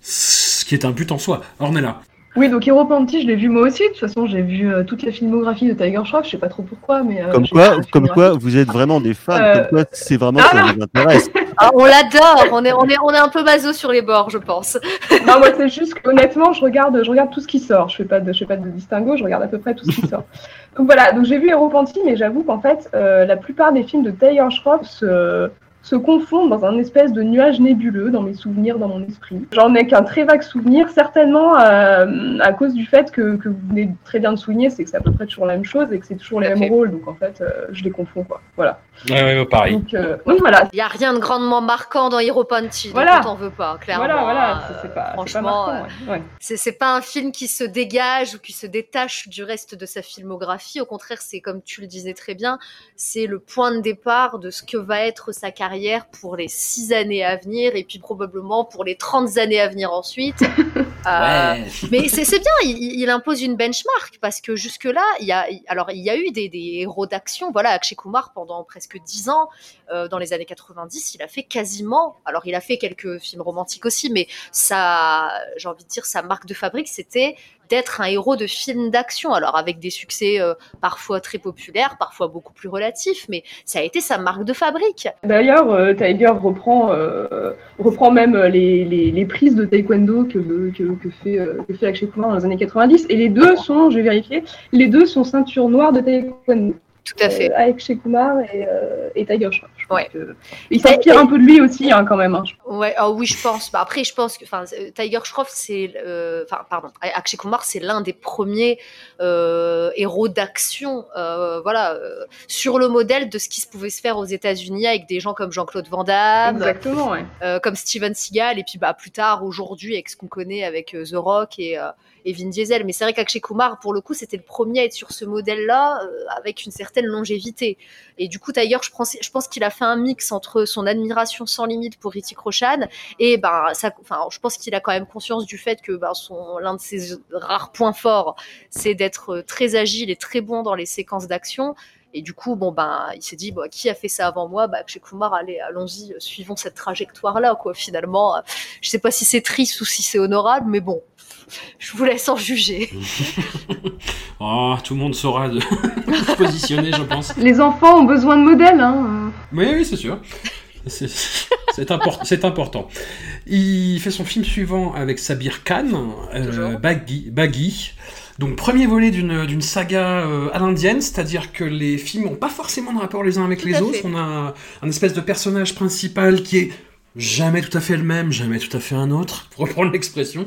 Ce qui est un but en soi. Ornella.
Oui, donc Hero Panty, je l'ai vu moi aussi. De toute façon, j'ai vu euh, toute la filmographie de Tiger Shroff. Je sais pas trop pourquoi, mais. euh,
Comme quoi, comme quoi, vous êtes vraiment des fans.
Euh,
Comme quoi, c'est vraiment
ah
ça vous intéresse.
Ah, on l'adore, on est, on, est, on est un peu maso sur les bords, je pense.
Non, moi, c'est juste honnêtement, je regarde, je regarde tout ce qui sort. Je fais pas de, je fais pas de distinguo. Je regarde à peu près tout ce qui sort. Donc voilà. Donc j'ai vu Hero Panty, mais j'avoue qu'en fait, euh, la plupart des films de Tiger Shroff se, se confondent dans un espèce de nuage nébuleux dans mes souvenirs, dans mon esprit. J'en ai qu'un très vague souvenir, certainement euh, à cause du fait que, que vous venez très bien de souligner, c'est que c'est à peu près toujours la même chose et que c'est toujours les mêmes rôles. Donc en fait, euh, je les confonds quoi. Voilà.
Ouais, ouais, pareil.
Donc euh, oui, voilà.
Il n'y a rien de grandement marquant dans Hero Panty,
Voilà.
donc on t'en veut pas, clairement.
Voilà, voilà,
hein,
c'est-
euh,
pas, c'est pas
franchement,
marquant,
euh,
ouais. Ouais.
c'est c'est pas un film qui se dégage ou qui se détache du reste de sa filmographie. Au contraire, c'est comme tu le disais très bien, c'est le point de départ de ce que va être sa carrière pour les six années à venir et puis probablement pour les 30 années à venir ensuite. Euh,
Ouais.
mais c'est bien, il, il impose une benchmark parce que jusque-là, il y a, alors il y a eu des, des héros d'action. Voilà, Akshay Kumar pendant presque dix ans, euh, dans les années 90, il a fait quasiment. Alors il a fait quelques films romantiques aussi, mais ça, j'ai envie de dire, sa marque de fabrique, c'était d'être un héros de film d'action. Alors avec des succès euh, parfois très populaires, parfois beaucoup plus relatifs, mais ça a été sa marque de fabrique.
D'ailleurs, euh, Tiger reprend, euh, reprend même les, les, les prises de taekwondo que, que, que fait, que fait Akshay Kumar dans les années 90. Et les deux sont, j'ai vérifié, les deux sont ceinture noire de taekwondo.
Tout à fait.
Euh, Akshay Kumar et, euh, et Tiger pense
Ouais.
Il s'inspire un peu de lui aussi, hein, quand même. hein.
Ouais, ah oui, je pense. Bah, après, je pense que, euh, Tiger Shroff, c'est, euh, enfin, pardon, Akshay Kumar, c'est l'un des premiers euh, héros d'action, euh, voilà, sur le modèle de ce qui se pouvait se faire aux États-Unis avec des gens comme Jean-Claude Van Damme,
Exactement, ouais.
comme Steven Seagal, et puis bah plus tard, aujourd'hui, avec ce qu'on connaît avec The Rock et, Vin Diesel. Mais c'est vrai qu'Akshay Kumar, pour le coup, c'était le premier à être sur ce modèle-là, euh, avec une certaine longévité. Et du coup, Tiger, je pense, qu'il a fait un mix entre son admiration sans limite pour Hrithik Roshan et ben, enfin, je pense qu'il a quand même conscience du fait que ben, son l'un de ses rares points forts, c'est d'être très agile et très bon dans les séquences d'action. Et du coup, bon ben, il s'est dit, bon, qui a fait ça avant moi? Bah, Akshay Kumar, allez, allons-y, euh, suivons cette trajectoire-là, quoi. Finalement, euh, je sais pas si c'est triste ou si c'est honorable, mais bon, je vous laisse en juger.
Oh, tout le monde saura de se positionner, je pense.
Les enfants ont besoin de modèles. Hein.
Oui, oui, c'est sûr. C'est c'est import- c'est important. Il fait son film suivant avec Sabir Khan, euh. Baggy, Baggy. Donc premier volet d'une saga euh, à l'indienne, c'est-à-dire que les films n'ont pas forcément de rapport les uns avec
Tout
les autres.
fait.
On a un espèce de personnage principal qui est jamais tout à fait le même, jamais tout à fait un autre, pour reprendre l'expression.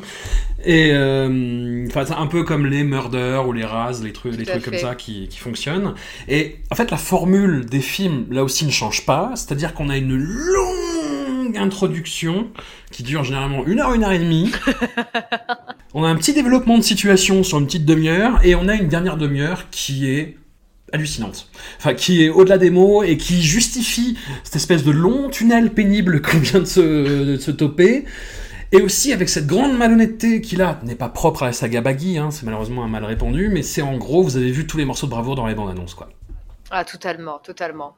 Et euh, enfin, c'est un peu comme les Murder ou les Raz, les trucs, les
Tout
trucs comme ça qui, qui fonctionnent. Et en fait, la formule des films, là aussi, ne change pas. C'est-à-dire qu'on a une longue longue introduction qui dure généralement une heure, une heure et demie. on a un petit développement de situation sur une petite demi-heure et on a une dernière demi-heure qui est hallucinante. Enfin, qui est au-delà des mots et qui justifie cette espèce de long tunnel pénible qu'on vient de se, se toper. Et aussi avec cette grande malhonnêteté qui là n'est pas propre à la saga Baggy, hein, c'est malheureusement un mal répandu, mais c'est en gros, vous avez vu tous les morceaux de bravoure dans les bandes annonces, quoi.
Ah, totalement, totalement.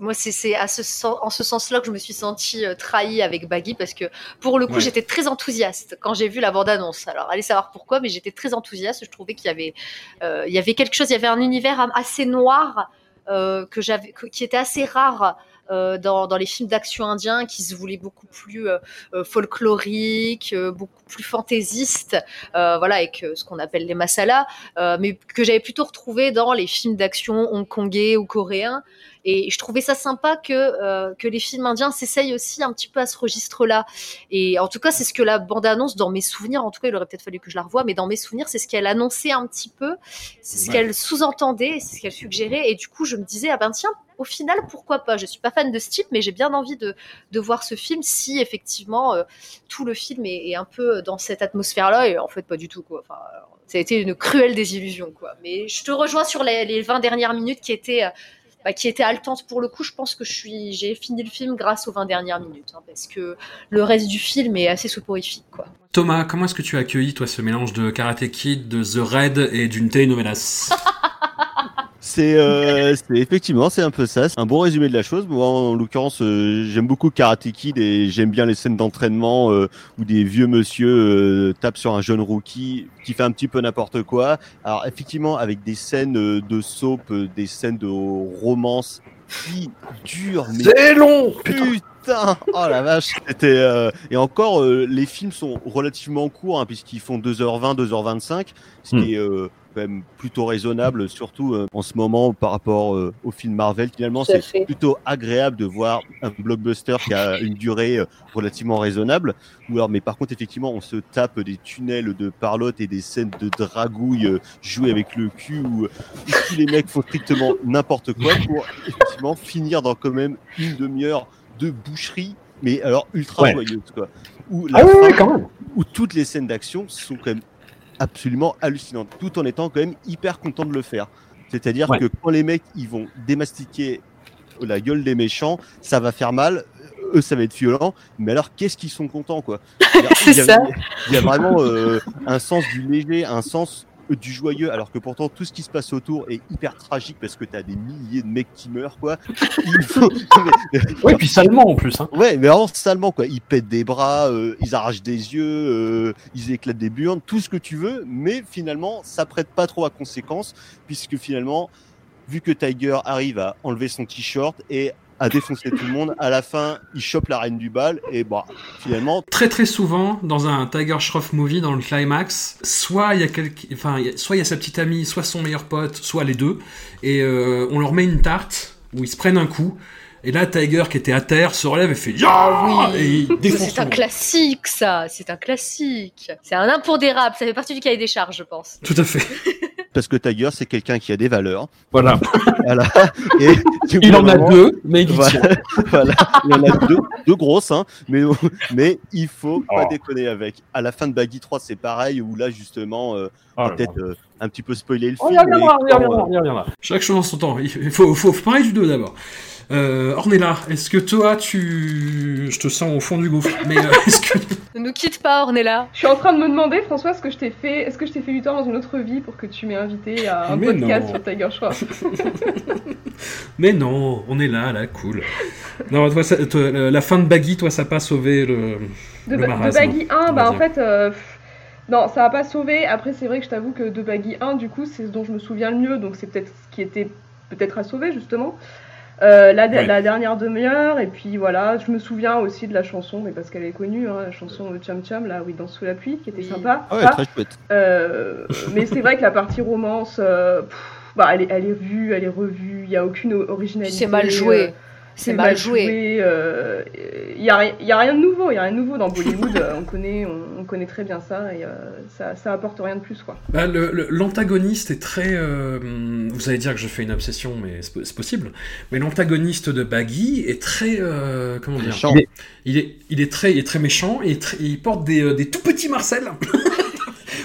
Moi, c'est ce en ce sens-là que je me suis sentie euh, trahie avec Baggy parce que pour le coup,
Ouais.
j'étais très enthousiaste quand j'ai vu la bande-annonce. Alors, allez savoir pourquoi, mais j'étais très enthousiaste. Je trouvais qu'il y avait, euh, il y avait quelque chose, il y avait un univers assez noir euh, que j'avais, que- qui était assez rare. euh, dans, dans les films d'action indiens qui se voulaient beaucoup plus euh, folkloriques, euh, beaucoup plus fantaisistes, voilà, avec ce qu'on appelle les masalas, mais que j'avais plutôt retrouvé dans les films d'action hongkongais ou coréens. Et je trouvais ça sympa que, euh, que les films indiens s'essayent aussi un petit peu à ce registre-là. Et en tout cas, c'est ce que la bande-annonce, dans mes souvenirs, en tout cas, il aurait peut-être fallu que je la revoie, mais dans mes souvenirs, c'est ce qu'elle annonçait un petit peu, c'est ce
Ouais.
qu'elle sous-entendait, c'est ce qu'elle suggérait. Et du coup, je me disais, ah ben tiens, au final, pourquoi pas? Je suis pas fan de ce type, mais j'ai bien envie de, de voir ce film si effectivement euh, tout le film est, est un peu dans cette atmosphère-là. Et en fait, pas du tout, quoi. Enfin, alors, ça a été une cruelle désillusion, quoi. Mais je te rejoins sur les, les 20 dernières minutes qui étaient. Bah, qui était haletante pour le coup. Je pense que je suis, j'ai fini le film grâce aux 20 dernières minutes, hein, parce que le reste du film est assez soporifique, quoi.
Thomas, comment est-ce que tu as accueilli, toi, ce mélange de Karate Kid, de The Raid et d'une telenovelas
C'est euh, c'est- effectivement c'est un peu ça, c'est un bon résumé de la chose. Moi en l'occurrence euh, j'aime beaucoup Karate Kid et j'aime bien les scènes d'entraînement euh, où des vieux monsieur euh, tapent sur un jeune rookie qui fait un petit peu n'importe quoi. Alors effectivement avec des scènes euh, de soap, euh, des scènes de romance qui durent mais
C'est long
Putain, oh la vache, c'était euh, et encore euh, les films sont relativement courts hein, puisqu'ils font 2h20, 2h25, ce
Hmm.
qui est euh, quand même plutôt raisonnable, surtout euh, en ce moment par rapport euh, au film Marvel. Finalement, c'est plutôt agréable de voir un blockbuster qui a une durée euh, relativement raisonnable. Ou alors, mais par contre, effectivement, on se tape des tunnels de parlotte et des scènes de dragouille euh, jouées avec le cul où, où tous les mecs font strictement n'importe quoi pour effectivement finir dans quand même une demi-heure de boucherie, mais alors ultra
Ouais.
joyeuse quoi. Où, la
Ah ouais,
fin-
ouais, quand même
où toutes les scènes d'action sont quand même absolument hallucinantes, tout en étant quand même hyper content de le faire. C'est-à-dire
Ouais.
que quand les mecs ils vont démastiquer la gueule des méchants, ça va faire mal. Eux, ça va être violent, mais alors qu'est-ce qu'ils sont contents, quoi Il y a-
C'est
il y a-
ça.
Il y a vraiment euh, un sens du léger, un sens du joyeux, alors que pourtant tout ce qui se passe autour est hyper tragique parce que t'as des milliers de mecs qui meurent, quoi. Il faut-
Ouais, puis salement en plus. Hein.
Ouais, mais vraiment salement quoi. Ils pètent des bras, euh, ils arrachent des yeux, euh, ils éclatent des burnes, tout ce que tu veux, mais finalement ça prête pas trop à conséquence puisque finalement, vu que Tiger arrive à enlever son t-shirt et à défoncer tout le monde, à la fin il chope la reine du bal et bah finalement
Très très souvent, dans un Tiger Shroff movie, dans le climax, soit il y a quelqu'un, enfin, soit il y a sa petite amie, soit son meilleur pote, soit les deux, et euh, on leur met une tarte où ils se prennent un coup. Et là, Tiger qui était à terre se relève et fait
Ah oui.
et il défonce.
C'est un classique, ça. C'est un classique. C'est un impondérable. Ça fait partie du cahier des charges, je pense.
Tout à fait.
parce que Tiger c'est quelqu'un qui a des valeurs.
Voilà.
Voilà. Et
Il en a deux, mais il.
Voilà, voilà. il en a deux, deux grosses, hein, mais, mais il faut pas
Oh.
déconner avec. À la fin de Baggy 3, c'est pareil, où là, justement, euh, on
Oh
peut-être euh, un petit peu spoiler le
On
film.
y reviendra, reviendra, reviendra. Chaque chose en son temps. Il faut, faut, faut parler du 2 d'abord. Euh, Ornella, est-ce que toi, tu. Je te sens au fond du gouffre, mais euh, est-ce que.
Ne nous quitte pas, Ornella.
Je suis en train de me demander, François, ce que je t'ai fait, est-ce que je t'ai fait du tort dans une autre vie pour que tu m'aies invité à un
Mais
podcast
non.
sur Tiger Shroff
Mais non, on est là, là, cool. Non, toi, ça- toi, la fin de Baggy, toi, ça n'a pas sauvé le.
De,
le
de Baggy 1,
on
bah en fait, euh, non, ça va pas sauvé. Après, c'est vrai que je t'avoue que de Baggy 1, du coup, c'est ce dont je me souviens le mieux, donc c'est peut-être ce qui était peut-être à sauver, justement. Euh, la,
Ouais.
la dernière demi-heure, et puis voilà, je me souviens aussi de la chanson, mais parce qu'elle est connue, hein, la chanson Cham Cham, là, où il danse sous la pluie, qui était
Oui.
sympa.
Ah ouais,
Ça.
très chouette.
Euh, mais c'est vrai que la partie romance, euh, pff, bah, elle, est, elle est vue, elle est revue, il n'y a aucune originalité.
C'est mal joué.
Euh,
C'est mal joué.
euh, Il n'y a, il y a rien de nouveau, il y a rien de nouveau dans Bollywood. euh, on, connaît, on, on connaît très bien ça et euh, ça, ça apporte rien de plus. Quoi.
Bah, le- le- L'antagoniste est très. euh, vous allez dire que je fais une obsession, mais c'est po- c'est possible. Mais l'antagoniste de Baggy est très. euh, comment dire?
Méchant.
il est, il, est, il est très, il est très méchant et très- il porte des, euh, des tout petits Marcel.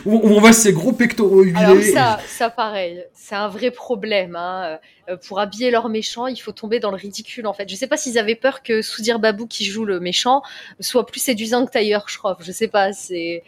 où, on voit ses gros pectoraux huilés.
Alors ça, ça pareil, c'est un vrai problème. hein. Euh, Pour habiller leurs méchants, il faut tomber dans le ridicule en fait. Je sais pas s'ils avaient peur que Soudir Babou qui joue le méchant soit plus séduisant que Tiger Shroff. Je sais pas. C'est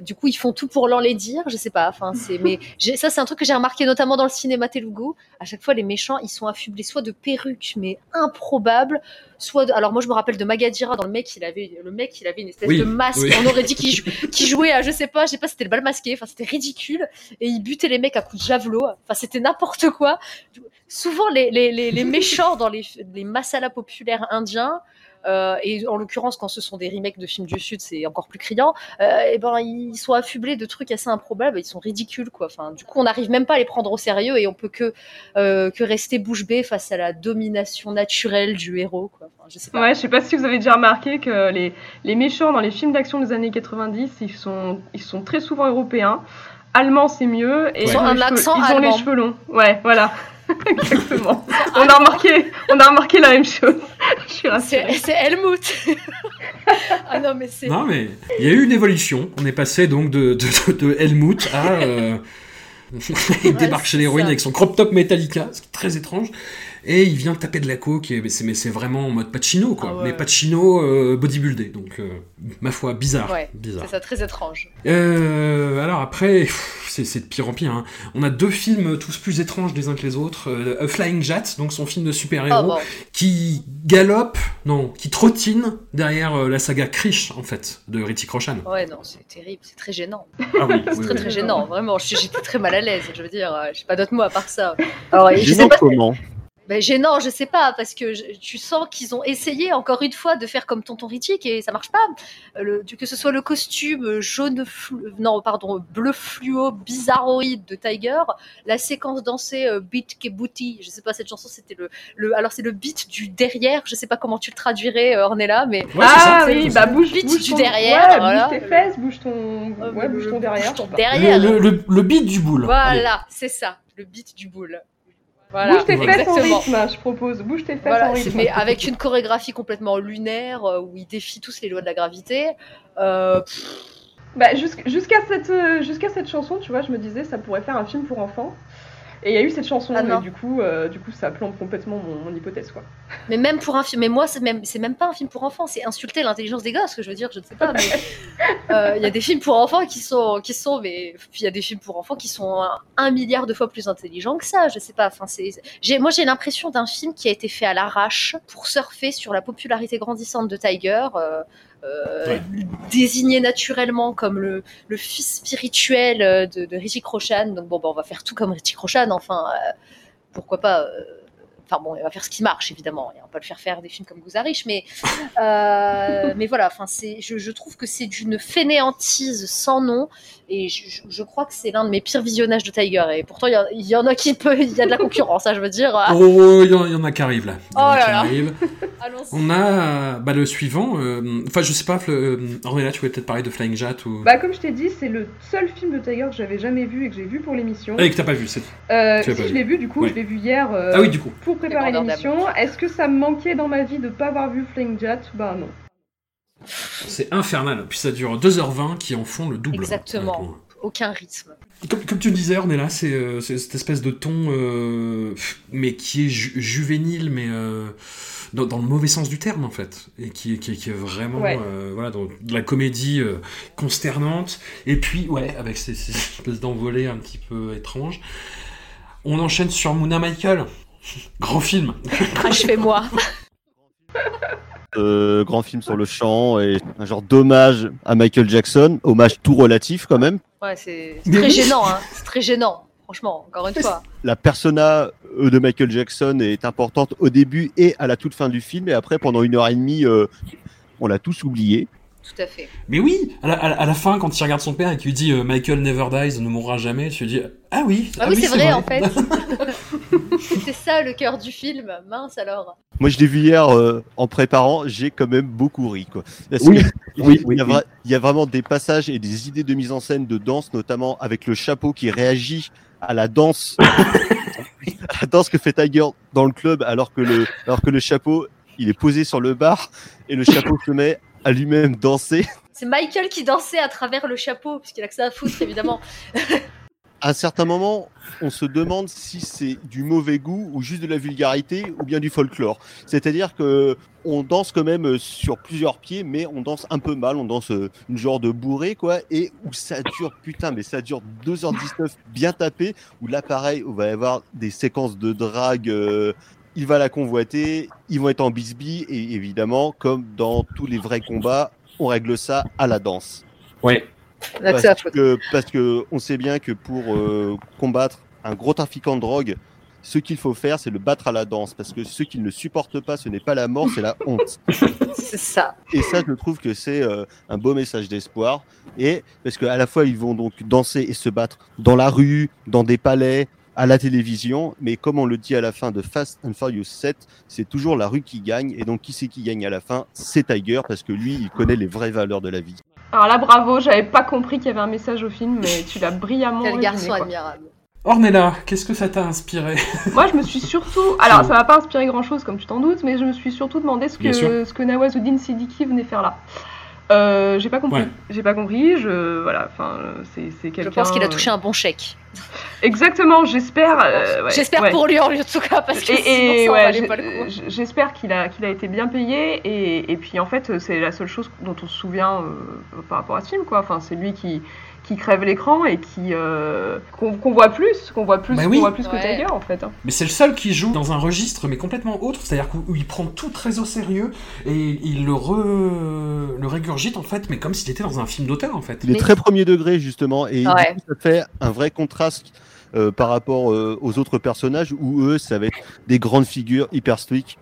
du coup ils font tout pour l'enlaidir. Je sais pas. Enfin c'est mais j'ai- ça c'est un truc que j'ai remarqué notamment dans le cinéma Telugu. À chaque fois les méchants ils sont affublés soit de perruques mais improbables, soit de... alors moi je me rappelle de Magadira dans le mec il avait le mec il avait une espèce
Oui,
de masque.
oui.
On aurait dit qu'il jou- qu'il jouait à je sais pas, je sais pas c'était le bal masqué. Enfin c'était ridicule et il butait les mecs à coups de javelot. Enfin, c'était n'importe quoi. Souvent, les, les, les, les méchants dans les, les masalas populaires indiens, euh, et en l'occurrence, quand ce sont des remakes de films du Sud, c'est encore plus criant, euh, et ben, ils sont affublés de trucs assez improbables, ils sont ridicules, quoi. Enfin, du coup, on n'arrive même pas à les prendre au sérieux et on peut que, euh, que rester bouche bée face à la domination naturelle du héros, quoi. Enfin, je sais pas.
Ouais, je sais pas si vous avez déjà remarqué que les, les méchants dans les films d'action des années 90, ils sont, ils sont très souvent européens. Allemands, c'est mieux. Et
Ils ont
un
cheveux,
accent
ils ont
allemand.
les cheveux longs. Ouais, voilà. Exactement. on, a remarqué, on a remarqué la même chose. je suis rassurée.
C'est Helmut. ah non, mais c'est.
Non, mais il y a eu une évolution. On est passé donc de, de, de, de Helmut à. euh, il débarque chez l'héroïne avec son crop top Metallica, ce qui est très étrange. Et il vient taper de la coke, et, mais c'est mais c'est vraiment en mode Pacino, quoi.
Ah ouais.
Mais Pacino euh, bodybuildé, donc euh, ma foi, bizarre.
Ouais,
bizarre.
c'est ça, très étrange.
Euh, alors après, pff, c'est c'est de pire en pire. hein. On a deux films tous plus étranges les uns que les autres. Euh, A Flying Jet, donc son film de super-héros,
Oh, bon.
qui galope, non, qui trottine derrière euh, la saga Krish, en fait, de Ritchie Roshan.
Ouais, non, c'est terrible, c'est très gênant.
Ah oui,
C'est
oui,
très
oui.
très gênant, vraiment. je- J'étais très mal à l'aise. Je veux dire, euh, j'ai pas d'autres mots à part ça. Alors, je sais pas.
comment?
Ben, gênant, je sais pas, parce que je- tu sens qu'ils ont essayé encore une fois de faire comme Tonton Ritchie et ça marche pas. Euh, Le, que ce soit le costume jaune, flu- non, pardon, bleu fluo, bizarroïde de Tiger, la séquence dansée euh, Beat Ke Booty, je sais pas, cette chanson c'était le, le, alors c'est le beat du derrière, je sais pas comment tu le traduirais, euh, Ornella, mais
Ouais,
ah oui, bah bouge,
Vite
bouge
du
ton-
derrière,
ouais,
voilà.
bouge tes fesses, bouge ton, ouais, bouge ton derrière.
bouge ton.
Le, le, le, le beat du boule.
Voilà, c'est ça, le beat du boule. Voilà,
bouge tes fesses en rythme, je propose. Bouge tes fesses
Voilà,
en rythme.
mais avec une chorégraphie complètement lunaire euh, où ils défient tous les lois de la gravité. Euh,
Bah, jusqu'- jusqu'à cette, euh, jusqu'à cette chanson, tu vois, je me disais, ça pourrait faire un film pour enfants. Et il y a eu cette chanson,
Ah non.
du coup, euh, du coup, ça plombe complètement mon, mon hypothèse, quoi.
mais même pour un film, mais moi c'est même c'est même pas un film pour enfants, c'est insulter l'intelligence des gosses que je veux dire, je ne sais pas. Mais euh, il y a des films pour enfants qui sont qui sont, mais puis il y a des films pour enfants qui sont un, un milliard de fois plus intelligents que ça. Je sais pas. Enfin c'est j'ai moi j'ai l'impression d'un film qui a été fait à l'arrache pour surfer sur la popularité grandissante de Tiger. euh, euh,
Ouais.
désigné naturellement comme le, le fils spirituel euh, de, de Richie Crochan. Donc bon, bah, on va faire tout comme Richie Crochan. Enfin, euh, pourquoi pas. euh, Enfin bon, il va faire ce qui marche évidemment. Et on va pas le faire faire des films comme Gouzarich, mais euh, mais voilà. Enfin, c'est, je, je trouve que c'est d'une fainéantise sans nom. Et je, je- crois que c'est l'un de mes pires visionnages de Tiger. Et pourtant, il y, en a qui peut, il y a de la concurrence, hein, je veux dire.
Oh, il y, en- il y en a qui arrivent là. Il y en a
Oh là
qui
là.
On a bah, le suivant. euh, Enfin, je sais pas, euh, Ornella, tu voulais peut-être parler de Flying Jet ou.
Bah, comme je t'ai dit, c'est le seul film de Tiger que j'avais jamais vu et que j'ai vu pour l'émission.
Ah, et que t'as pas vu, c'est.
Euh, si,
pas
je l'ai vu, du coup,
Ouais.
je l'ai vu hier euh,
Ah oui, du coup.
pour préparer l'émission. Est-ce que ça me manquait dans ma vie de pas avoir vu Flying Jet Bah non.
C'est infernal. Puis ça dure 2h20 qui en font le double.
Exactement. Aucun rythme.
Comme, comme tu le disais, Ornella, c'est euh, cette espèce de ton, euh, mais qui est ju- juvénile, mais euh, dans, dans le mauvais sens du terme, en fait. Et qui, qui, qui est vraiment
Ouais.
euh, voilà, dans de la comédie euh, consternante. Et puis, ouais, avec ces, ces espèces d'envolées un petit peu étranges. On enchaîne sur Mouna Michael. Grand film.
Achevez-moi.
Euh, grand film sur le chant et un genre d'hommage à Michael Jackson, hommage tout relatif quand même.
Ouais, c'est très gênant, hein. C'est très gênant. Franchement, encore une fois.
La persona euh, de Michael Jackson est importante au début et à la toute fin du film et après pendant une heure et demie, euh, on l'a tous oublié.
Tout à fait.
Mais oui, à la, à la- à la fin, quand il regarde son père et qu'il lui dit euh, Michael never dies, ne mourra jamais, tu te dis Ah oui,
Ah oui, c'est vrai, en fait. C'était ça le cœur du film. Mince alors.
Moi, je l'ai vu hier euh, en préparant, j'ai quand même beaucoup ri. Quoi. Parce
Oui,
que
oui,
il, y a
oui,
vra- il y a vraiment des passages et des idées de mise en scène de danse, notamment avec le chapeau qui réagit à la danse, à la danse que fait Tiger dans le club, alors que le, alors que le chapeau, il est posé sur le bar et le chapeau se met à lui-même danser.
C'est Michael qui dansait à travers le chapeau, puisqu'il a que ça à foutre, évidemment.
À un certain moment, on se demande si c'est du mauvais goût ou juste de la vulgarité ou bien du folklore. C'est-à-dire que on danse quand même sur plusieurs pieds, mais on danse un peu mal, on danse euh, une genre de bourré, quoi, et où ça dure, putain, mais ça dure 2h19 bien tapé, où là, pareil, on va avoir des séquences de drague, euh, il va la convoiter, ils vont être en bisbille, et évidemment, comme dans tous les vrais combats, on règle ça à la danse.
Ouais.
À
Parce que, parce que on sait bien que pour euh, combattre un gros trafiquant de drogue, ce qu'il faut faire, c'est le battre à la danse. Parce que ce qu'il ne supporte pas, ce n'est pas la mort, c'est la honte.
C'est ça.
Et ça, je trouve que c'est euh, un beau message d'espoir. Et parce qu'à la fois, ils vont donc danser et se battre dans la rue, dans des palais, à la télévision. Mais comme on le dit à la fin de Fast and Furious 7, c'est toujours la rue qui gagne. Et donc, qui c'est qui gagne à la fin? C'est Tiger, parce que lui, il connaît les vraies valeurs de la vie.
Alors là, bravo, j'avais pas compris qu'il y avait un message au film, mais tu l'as brillamment
Quel
résumé,
garçon
quoi.
admirable.
Ornella, qu'est-ce que ça t'a inspiré?
Moi, je me suis surtout. Alors, ça m'a pas inspiré grand chose, comme tu t'en doutes, mais je me suis surtout demandé ce que, ce que Nawazuddin Siddiqui venait faire là. Euh, j'ai pas compris.
Ouais.
J'ai pas compris. Je voilà. Enfin, euh, c'est c'est quelqu'un.
Je pense qu'il a touché un bon chèque.
Exactement. J'espère. euh, ouais,
J'espère
ouais.
pour lui en tout cas, parce que
Et,
sinon
et
ça en
ouais,
valait
j'ai-
pas le coup.
j- j'espère qu'il a, qu'il a été bien payé et, et puis en fait c'est la seule chose dont on se souvient euh, par rapport à ce film quoi. Enfin c'est lui qui, qui crève l'écran et qui euh, qu'on voit plus, qu'on voit plus,
Bah
qu'on voit plus que. Tiger en fait. hein.
Mais c'est le seul qui joue dans un registre mais complètement autre, c'est-à-dire où où il prend tout très au sérieux et il le, re... le régurgite en fait, mais comme s'il était dans un film d'auteur en fait.
Il est
Mais-
très premier degré justement et
Ouais.
du coup, ça fait un vrai contraste euh, par rapport euh, aux autres personnages où eux ça va être des grandes figures hyper stoïques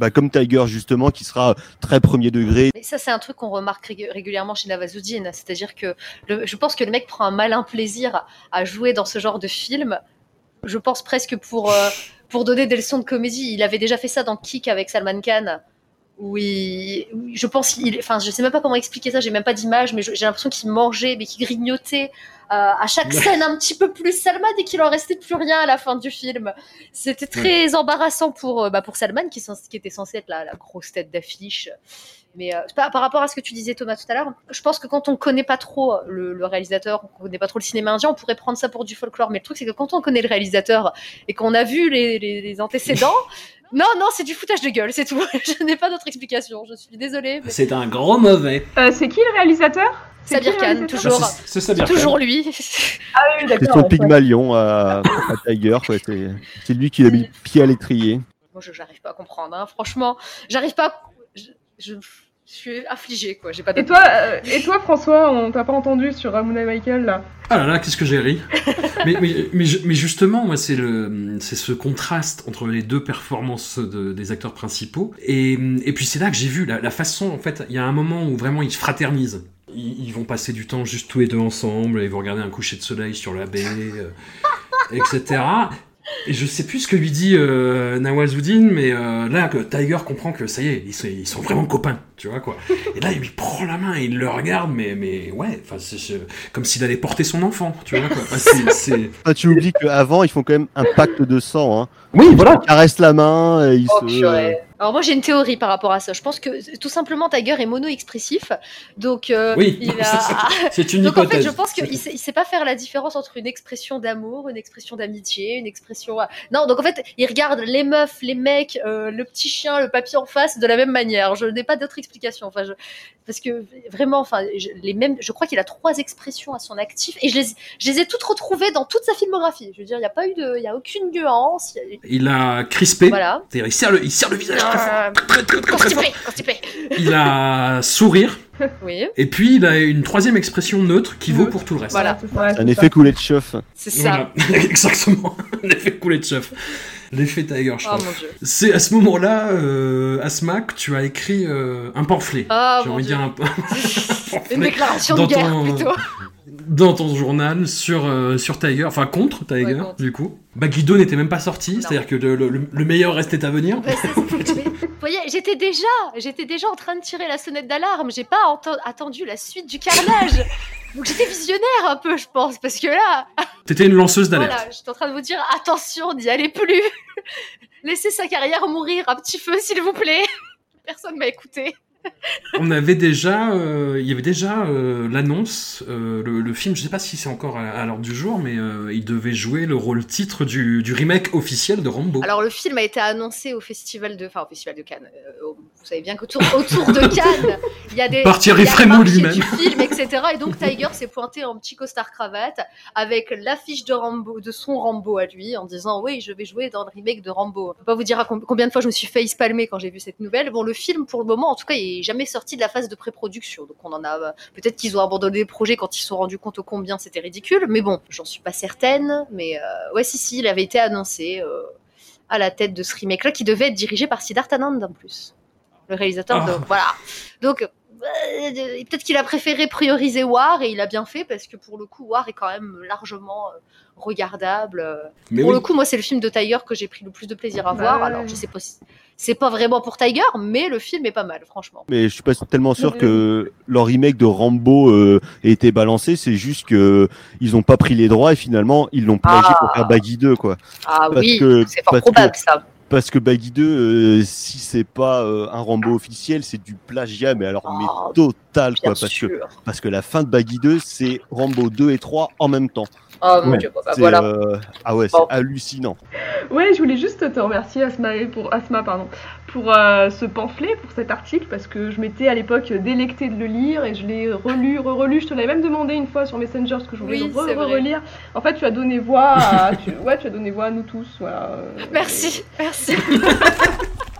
bah, comme Tiger justement qui sera très premier degré
Mais ça, c'est un truc qu'on remarque rég- régulièrement chez Navazuddin. C'est-à-dire que je pense que le mec prend un malin plaisir à jouer dans ce genre de film. Je pense presque pour, euh, pour donner des leçons de comédie. Il avait déjà fait ça dans Kick avec Salman Khan. Où il, où je pense, il, enfin, je sais même pas comment expliquer ça, j'ai même pas d'image, mais j'ai l'impression qu'il mangeait, mais qu'il grignotait euh, à chaque scène un petit peu plus Salman et qu'il en restait plus rien à la fin du film. C'était très embarrassant pour, euh, bah, pour Salman, qui, était censé être la, la grosse tête d'affiche. Mais euh, par, par rapport à ce que tu disais Thomas tout à l'heure, je pense que quand on connaît pas trop le, le réalisateur, on connaît pas trop le cinéma indien, on pourrait prendre ça pour du folklore. Mais le truc c'est que quand on connaît le réalisateur et qu'on a vu les, les- les antécédents, non non c'est du foutage de gueule, c'est tout. je n'ai pas d'autre explication. Je suis désolée. mais-
C'est un grand mauvais.
Euh, c'est qui le réalisateur? C'est
Sabir Khan, toujours,
Ah, c'est- c'est Sabir
c'est
Khan.
toujours lui.
Ah oui,
c'est
d'accord.
son
ouais.
Pygmalion à, à Tiger quoi. c'est c'est lui qui a mis le pied à l'étrier
Moi je j'arrive pas à comprendre. hein. Franchement, j'arrive pas. à- Je, je- je suis affligée quoi. J'ai pas.
Et toi, euh, et toi François, on t'a pas entendu sur Ramona Michael là?
Ah là là, qu'est-ce que j'ai ri? Mais, mais, mais, ju- mais justement, moi, c'est le, c'est ce contraste entre les deux performances de- des acteurs principaux. Et, et puis c'est là que j'ai vu la, la façon, en fait, il y a un moment où vraiment ils se fraternisent. Ils, ils vont passer du temps juste tous les deux ensemble, ils vont regarder un coucher de soleil sur la baie, euh, etc. Et je sais plus ce que lui dit euh, Nawazuddin, mais euh, là, que Tiger comprend que ça y est, ils sont, ils sont vraiment copains, tu vois quoi. Et là, il lui prend la main et il le regarde, mais, mais ouais, c'est comme s'il allait porter son enfant, tu vois quoi. C'est- c'est...
Ah, tu oublies qu'avant ils font quand même un pacte de sang hein.
Oui, voilà.
ils caressent la main et ils
Oh,
se
purée. Alors moi j'ai une théorie par rapport à ça. Je pense que tout simplement Tiger est mono-expressif, donc euh,
Oui,
il a...
c'est une
donc en fait je pense qu'il sait, il sait pas faire la différence entre une expression d'amour, une expression d'amitié, une expression non donc en fait il regarde les meufs, les mecs, euh, le petit chien, le papier en face de la même manière. Je n'ai pas d'autre explication. Enfin je... parce que vraiment enfin je, les mêmes. Je crois qu'il a trois expressions à son actif et je les je les ai toutes retrouvées dans toute sa filmographie. Je veux dire il y a pas eu de il y a aucune nuance. il a-
Il a crispé,
Voilà.
c'est-à-dire il serre le, il serre le visage
Euh,
très, très, très, très fort.
Constipé, constipé.
Il a sourire,
Oui.
et puis il a une troisième expression neutre qui vaut pour tout le reste.
Voilà.
Ouais, c'est ça,
un effet coulé de chauffe
C'est ça.
Voilà. Exactement. L'effet coulé de chef. L'effet Tiger, je
Oh.
C'est à ce moment-là, euh, Asma, que tu as écrit euh, un pamphlet.
Ah
J'ai envie de dire un, un
Une
pamphlet
déclaration de guerre
ton-
plutôt.
Dans ton journal sur, euh, sur Tiger, enfin contre Tiger,
Ouais, contre.
du coup. Baggy 2 n'était même pas sorti, c'est-à-dire que le, le- le meilleur restait à venir.
Bah, vous voyez, j'étais déjà, j'étais déjà en train de tirer la sonnette d'alarme. J'ai pas attendu la suite du carnage. Donc j'étais visionnaire un peu, je pense, parce que là,
T'étais une lanceuse d'alerte.
voilà, j'étais en train de vous dire attention, n'y allez plus. Laissez sa carrière mourir un petit feu, s'il vous plaît. Personne m'a écouté.
On avait déjà, euh, il y avait déjà euh, l'annonce, euh, le, le film, je sais pas si c'est encore à, à l'ordre du jour, mais il devait jouer le rôle titre du, du remake officiel de Rambo.
Alors le film a été annoncé au festival de, enfin au festival de Cannes. Vous savez bien qu'autour autour de Cannes, il y a des
Par Thierry Frémaux lui-même.
film, etc. Et donc Tiger s'est pointé en petit costard cravate avec l'affiche de Rambo, de son Rambo à lui, en disant oui, je vais jouer dans le remake de Rambo. Je peux pas vous dire à combien de fois je me suis fait palmer quand j'ai vu cette nouvelle. Bon, le film pour le moment, en tout cas, il est jamais sorti de la phase de pré-production. Donc on en a euh, peut-être qu'ils ont abandonné le projet quand ils se sont rendus compte au combien c'était ridicule. Mais bon, j'en suis pas certaine. Mais euh, ouais, si si, il avait été annoncé. euh, à la tête de ce remake-là, qui devait être dirigé par Siddhartha Anand en plus, le réalisateur de
Ah.
voilà. Donc euh, peut-être qu'il a préféré prioriser War et il a bien fait parce que pour le coup War est quand même largement euh, regardable.
Mais
pour
oui.
le coup, moi c'est le film de Tiger que j'ai pris le plus de plaisir à voir.
Ouais.
Alors je sais pas si c'est pas vraiment pour Tiger, mais le film est pas mal, franchement.
Mais je suis pas tellement sûr que leur remake de Rambo euh, ait été balancé. C'est juste que ils ont pas pris les droits et finalement ils l'ont plagié pour faire Baggy 2 quoi.
Ah
Parce
oui,
que-
c'est fort probable
que-
ça.
Parce que Baggy 2, euh, si c'est pas euh, un Rambo officiel, c'est du plagiat, mais alors mais
Oh,
total quoi. Parce que parce que la fin de Baggy 2, c'est Rambo 2 et 3 en même temps.
Oh mon
Ouais.
dieu, bah, voilà.
euh, ah ouais,
Bon.
c'est hallucinant.
Ouais, je voulais juste te remercier Asma et pour Asma pardon pour euh, ce pamphlet, pour cet article parce que je m'étais à l'époque délectée de le lire et je l'ai relu, re-relu. Je te l'avais même demandé une fois sur Messenger parce que je voulais
Oui,
le re- relire. En fait, tu as donné voix à tu, ouais, tu as donné voix à nous tous, voilà.
Merci, merci.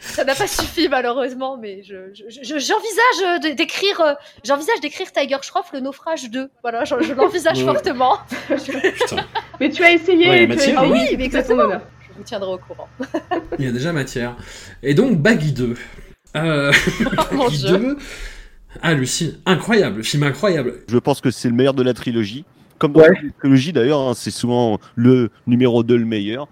Ça n'a pas suffi malheureusement, mais je, je- je- j'envisage d'écrire, euh, j'envisage d'écrire Tiger Shroff le naufrage 2. Voilà, je, je l'envisage
Ouais.
fortement.
Mais tu as essayé,
Ouais,
tu as
Mathieu.
essayé,
Ah oui, mais exactement. Je vous tiendrai au courant.
il y a déjà matière. Et donc Baggy 2. Euh,
Oh mon
Baggy
Dieu.
2. Ah Lucie, incroyable, film incroyable.
Je pense que c'est le meilleur de la trilogie. Comme dans la trilogie d'ailleurs, hein, c'est souvent le numéro 2 le meilleur.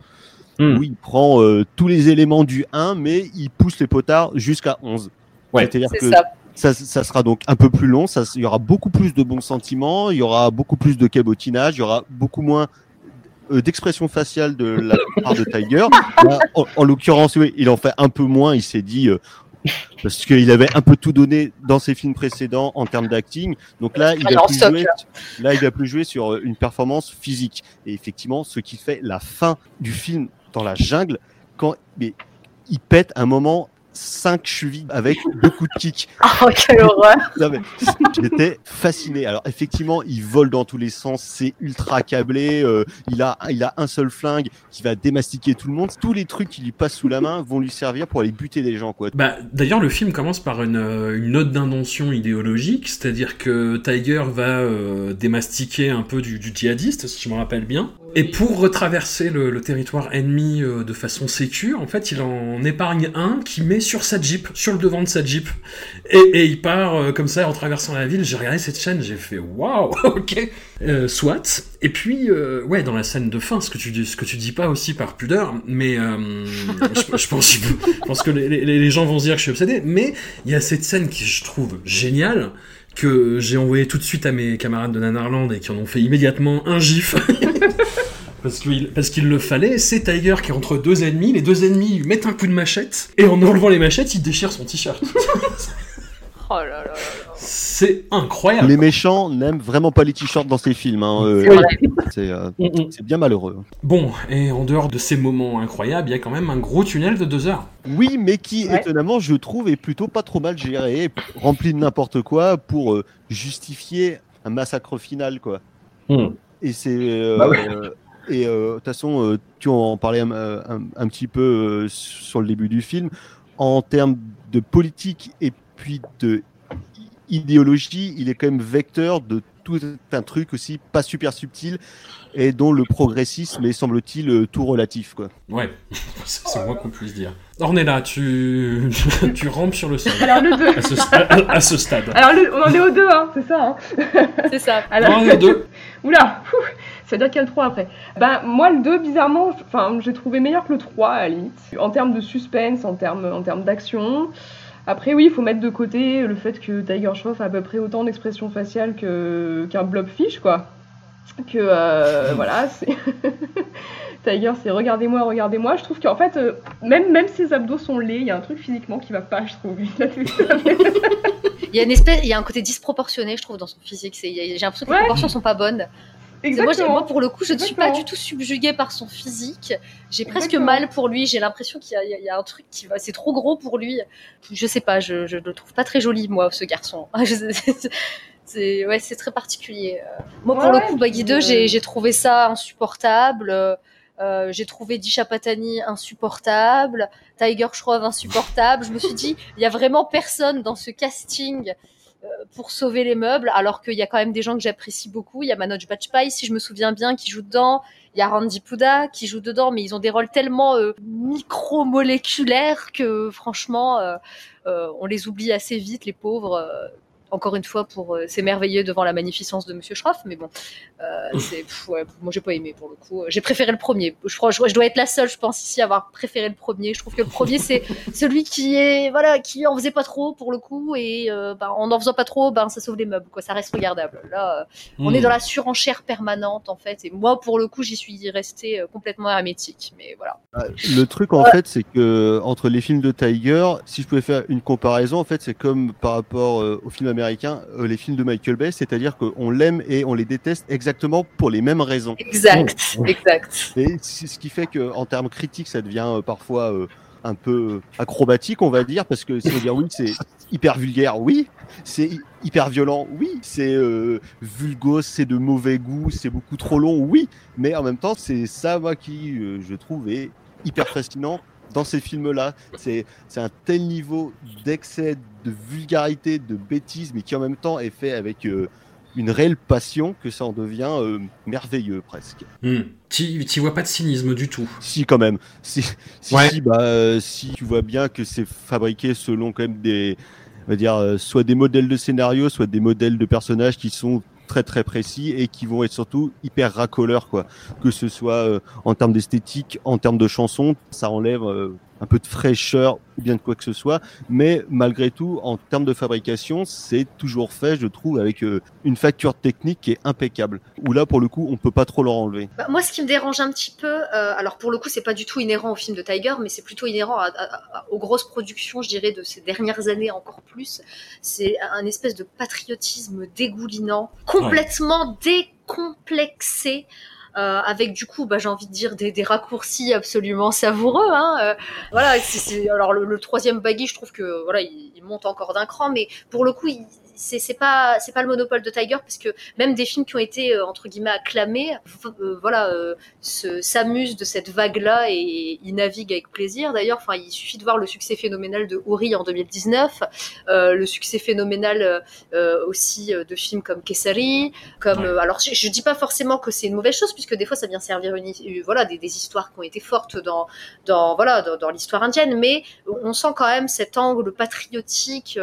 Hmm.
Où il prend euh, tous les éléments du 1, mais il pousse les potards jusqu'à 11.
Ouais.
C'est-à-dire
C'est
que
ça.
ça, ça sera donc un peu plus long, ça, il y aura beaucoup plus de bons sentiments, il y aura beaucoup plus de cabotinage, il y aura beaucoup moins euh, d'expression faciale de la part de Tiger. Là, en en l'occurrence, oui, il en fait un peu moins, il s'est dit, euh, parce qu'il avait un peu tout donné dans ses films précédents en termes d'acting. Donc là, il va plus jouer,
là,
il va plus jouer sur euh, une performance physique. Et effectivement, ce qui fait la fin du film dans la jungle, quand mais, il pète un moment cinq chevilles avec beaucoup de kicks.
Oh, quelle horreur.
J'étais fasciné. Alors effectivement, il vole dans tous les sens, c'est ultra câblé. euh, il a, il a un seul flingue qui va démastiquer tout le monde. Tous les trucs qui lui passent sous la main vont lui servir pour aller buter des gens, quoi.
Bah, D'ailleurs, le film commence par une, euh, une note d'intention idéologique, c'est-à-dire que Tiger va euh, démastiquer un peu du, du djihadiste, si je me rappelle bien. Et pour retraverser le, territoire ennemi euh, de façon sécure, en fait, il en épargne un qui met sur sa Jeep, sur le devant de sa Jeep. Et, il part euh, comme ça en traversant la ville. J'ai regardé cette chaîne, j'ai fait waouh, ok, euh, soit. Et puis, euh, ouais, dans la scène de fin, ce que tu dis, ce que tu dis pas aussi par pudeur, mais je, pense, que les gens vont se dire que je suis obsédé. Mais il y a cette scène qui je trouve géniale que j'ai envoyé tout de suite à mes camarades de Nanarland et qui en ont fait immédiatement un gif. Parce qu'il, parce qu'il le fallait, c'est Tiger qui est entre deux ennemis, les deux ennemis lui mettent un coup de machette, et en enlevant les machettes, il déchire son t-shirt.
Oh là là là.
C'est incroyable.
Les méchants n'aiment vraiment pas les t-shirts dans ces films. hein, euh,
C'est vrai.
c'est euh,
Mm, mm.
c'est bien malheureux.
Bon, et en dehors de ces moments incroyables, il y a quand même un gros tunnel de deux heures.
Oui, mais qui,
Ouais.
étonnamment, je trouve, est plutôt pas trop mal géré, rempli de n'importe quoi pour euh, justifier un massacre final, quoi.
Hmm.
Et c'est. euh,
Bah ouais.
euh, et euh, de toute façon, tu en parlais un, un- un petit peu euh, sur le début du film. En termes de politique et puis de idéologie, il est quand même vecteur de tout un truc aussi pas super subtil et dont le progressisme est, semble-t-il, tout relatif. Quoi.
Ouais, c'est moins qu'on puisse dire. Ornella, tu... tu rampes sur le sol.
Alors le 2.
À ce, à ce stade.
Alors le... on en est au 2, hein, c'est ça. Hein
c'est ça.
Alors...
On est au 2.
Oula, ça veut dire qu'il y a le 3 après. Ben, moi, le 2, bizarrement, enfin, j'ai trouvé meilleur que le 3, à la limite. En termes de suspense, en termes, en termes d'action. Après, oui, il faut mettre de côté le fait que Tiger Shroff a à peu près autant d'expressions faciales qu'un blobfish, quoi. Que, euh, voilà, c'est... Tiger, c'est regardez-moi, regardez-moi. Je trouve qu'en fait, euh, même, même ses abdos sont laids, il y a un truc physiquement qui va pas, je trouve.
il y a une espèce, il y a un côté disproportionné, je trouve, dans son physique. J'ai l'impression que les proportions sont pas bonnes.
Exactement.
Moi, pour le coup, je ne suis pas du tout subjuguée par son physique. J'ai presque mal pour lui. J'ai l'impression qu'il y, y, a un truc qui va. C'est trop gros pour lui. Je sais pas. Je, je le trouve pas très joli, moi, ce garçon. c'est ouais, c'est très particulier. Moi, pour le coup, Baggy 2, j'ai trouvé ça insupportable. Euh, j'ai trouvé Disha Patani insupportable, Tiger Shroff insupportable. Je me suis dit, il y a vraiment personne dans ce casting euh, pour sauver les meubles, alors qu'il y a quand même des gens que j'apprécie beaucoup. Il y a Manoj Bajpayee, si je me souviens bien, qui joue dedans. Il y a Randy Pouda qui joue dedans, mais ils ont des rôles tellement euh, micromoléculaires que franchement, euh, euh, on les oublie assez vite, les pauvres encore une fois pour euh, s'émerveiller devant la magnificence de Monsieur Schroff, mais bon, euh, c'est, ouais, moi j'ai pas aimé pour le coup. J'ai préféré le premier. Je crois, je, je, dois être la seule, je pense ici à avoir préféré le premier. Je trouve que le premier c'est celui qui est, voilà, qui en faisait pas trop pour le coup et euh, ben, en en faisant pas trop, ben ça sauve les meubles, quoi. Ça reste regardable. Là, euh, on est
Hmm.
dans la surenchère permanente en fait, et moi pour le coup j'y suis restée euh, complètement hermétique, mais voilà.
Le truc en fait, c'est que entre les films de Tiger, si je pouvais faire une comparaison, en fait, c'est comme par rapport euh, aux films américains, euh, les films de Michael Bay, c'est-à-dire qu'on l'aime et on les déteste exactement pour les mêmes raisons.
Exact, exact.
Et c'est ce qui fait que en termes critiques, ça devient euh, parfois euh, un peu acrobatique, on va dire, parce que c'est dire oui, c'est hyper vulgaire, oui, c'est hy- hyper violent, oui, c'est euh, vulgose, c'est de mauvais goût, c'est beaucoup trop long, oui, mais en même temps, c'est ça moi qui je trouve est hyper fascinant dans ces films-là. C'est un tel niveau d'excès, de vulgarité, de bêtise, mais qui en même temps est fait avec euh, une réelle passion que ça en devient euh, merveilleux presque.
Hmm. Tu vois pas de cynisme du tout.
Si quand même. Si, si,
Ouais.
si, bah, euh, si tu vois bien que c'est fabriqué selon quand même des, on va dire, soit des modèles de scénario, soit des modèles de personnages qui sont très très précis et qui vont être surtout hyper racoleurs quoi. Que ce soit euh, en termes d'esthétique, en termes de chansons, ça enlève euh, un peu de fraîcheur ou bien de quoi que ce soit. Mais malgré tout, en termes de fabrication, c'est toujours fait, je trouve, avec euh, une facture technique qui est impeccable. Où là, pour le coup, on peut pas trop leur enlever.
Bah, moi, ce qui me dérange un petit peu, euh, alors pour le coup, c'est pas du tout inhérent au film de Tiger, mais c'est plutôt inhérent à, à- à- aux grosses productions, je dirais, de ces dernières années encore plus. C'est un espèce de patriotisme dégoulinant, complètement décomplexé. Euh, avec du coup, bah, j'ai envie de dire des, raccourcis absolument savoureux. Hein, euh, voilà, c'est- alors le, le troisième baggy, je trouve que voilà, il, il monte encore d'un cran, mais pour le coup, il- c'est c'est pas c'est pas le monopole de Tiger parce que même des films qui ont été euh, entre guillemets acclamés, euh, voilà, euh, se- s'amusent de cette vague-là et y naviguent avec plaisir. D'ailleurs, enfin, il suffit de voir le succès phénoménal de Uri en 2019, euh, le succès phénoménal euh, aussi euh, de films comme Kessari, comme euh, alors je, je dis pas forcément que c'est une mauvaise chose puisque des fois ça vient servir une, voilà des, des histoires qui ont été fortes dans dans voilà dans, dans l'histoire indienne, mais on sent quand même cet angle patriotique.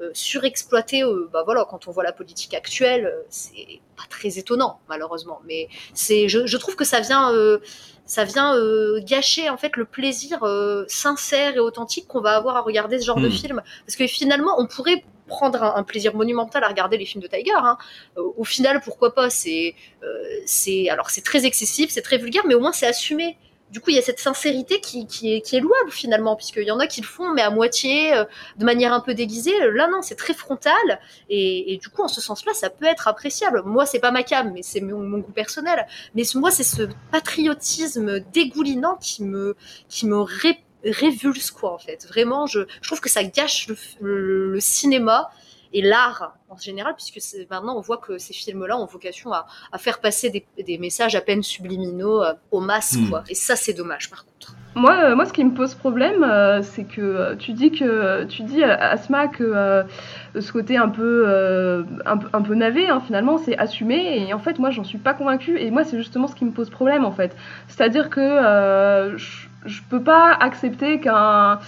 Euh, surexploité, euh, bah voilà, quand on voit la politique actuelle, euh, c'est pas très étonnant malheureusement. Mais c'est, je, je trouve que ça vient, ça vient gâcher en fait le plaisir sincère et authentique qu'on va avoir à regarder ce genre de
Hmm.
film, parce que finalement on pourrait prendre un, un plaisir monumental à regarder les films de Tiger. Hein. Au final, pourquoi pas C'est, euh, c'est, alors c'est très excessif, c'est très vulgaire, mais au moins c'est assumé. Du coup, il y a cette sincérité qui, qui, est, qui est louable finalement, puisqu'il y en a qui le font, mais à moitié, euh, de manière un peu déguisée. Là, non, c'est très frontal. Et, et du coup, en ce sens-là, ça peut être appréciable. Moi, c'est pas ma cam, mais c'est mon, mon goût personnel. Mais moi, c'est ce patriotisme dégoulinant qui me, qui me ré- révulse, quoi, en fait. Vraiment, je, je trouve que ça gâche le, le- le cinéma et l'art en général, puisque maintenant on voit que ces films-là ont vocation à, à faire passer des, des messages à peine subliminaux euh, aux masses,
Hmm.
quoi. Et ça, c'est dommage, par contre.
Moi, euh, moi, ce qui me pose problème, euh, c'est que tu dis que tu dis Asma que ce côté un peu un, peu- un peu navé, hein, finalement, c'est assumé. Et en fait, moi, j'en suis pas convaincue. Et moi, c'est justement ce qui me pose problème, en fait. C'est-à-dire que euh, je je peux pas accepter qu'un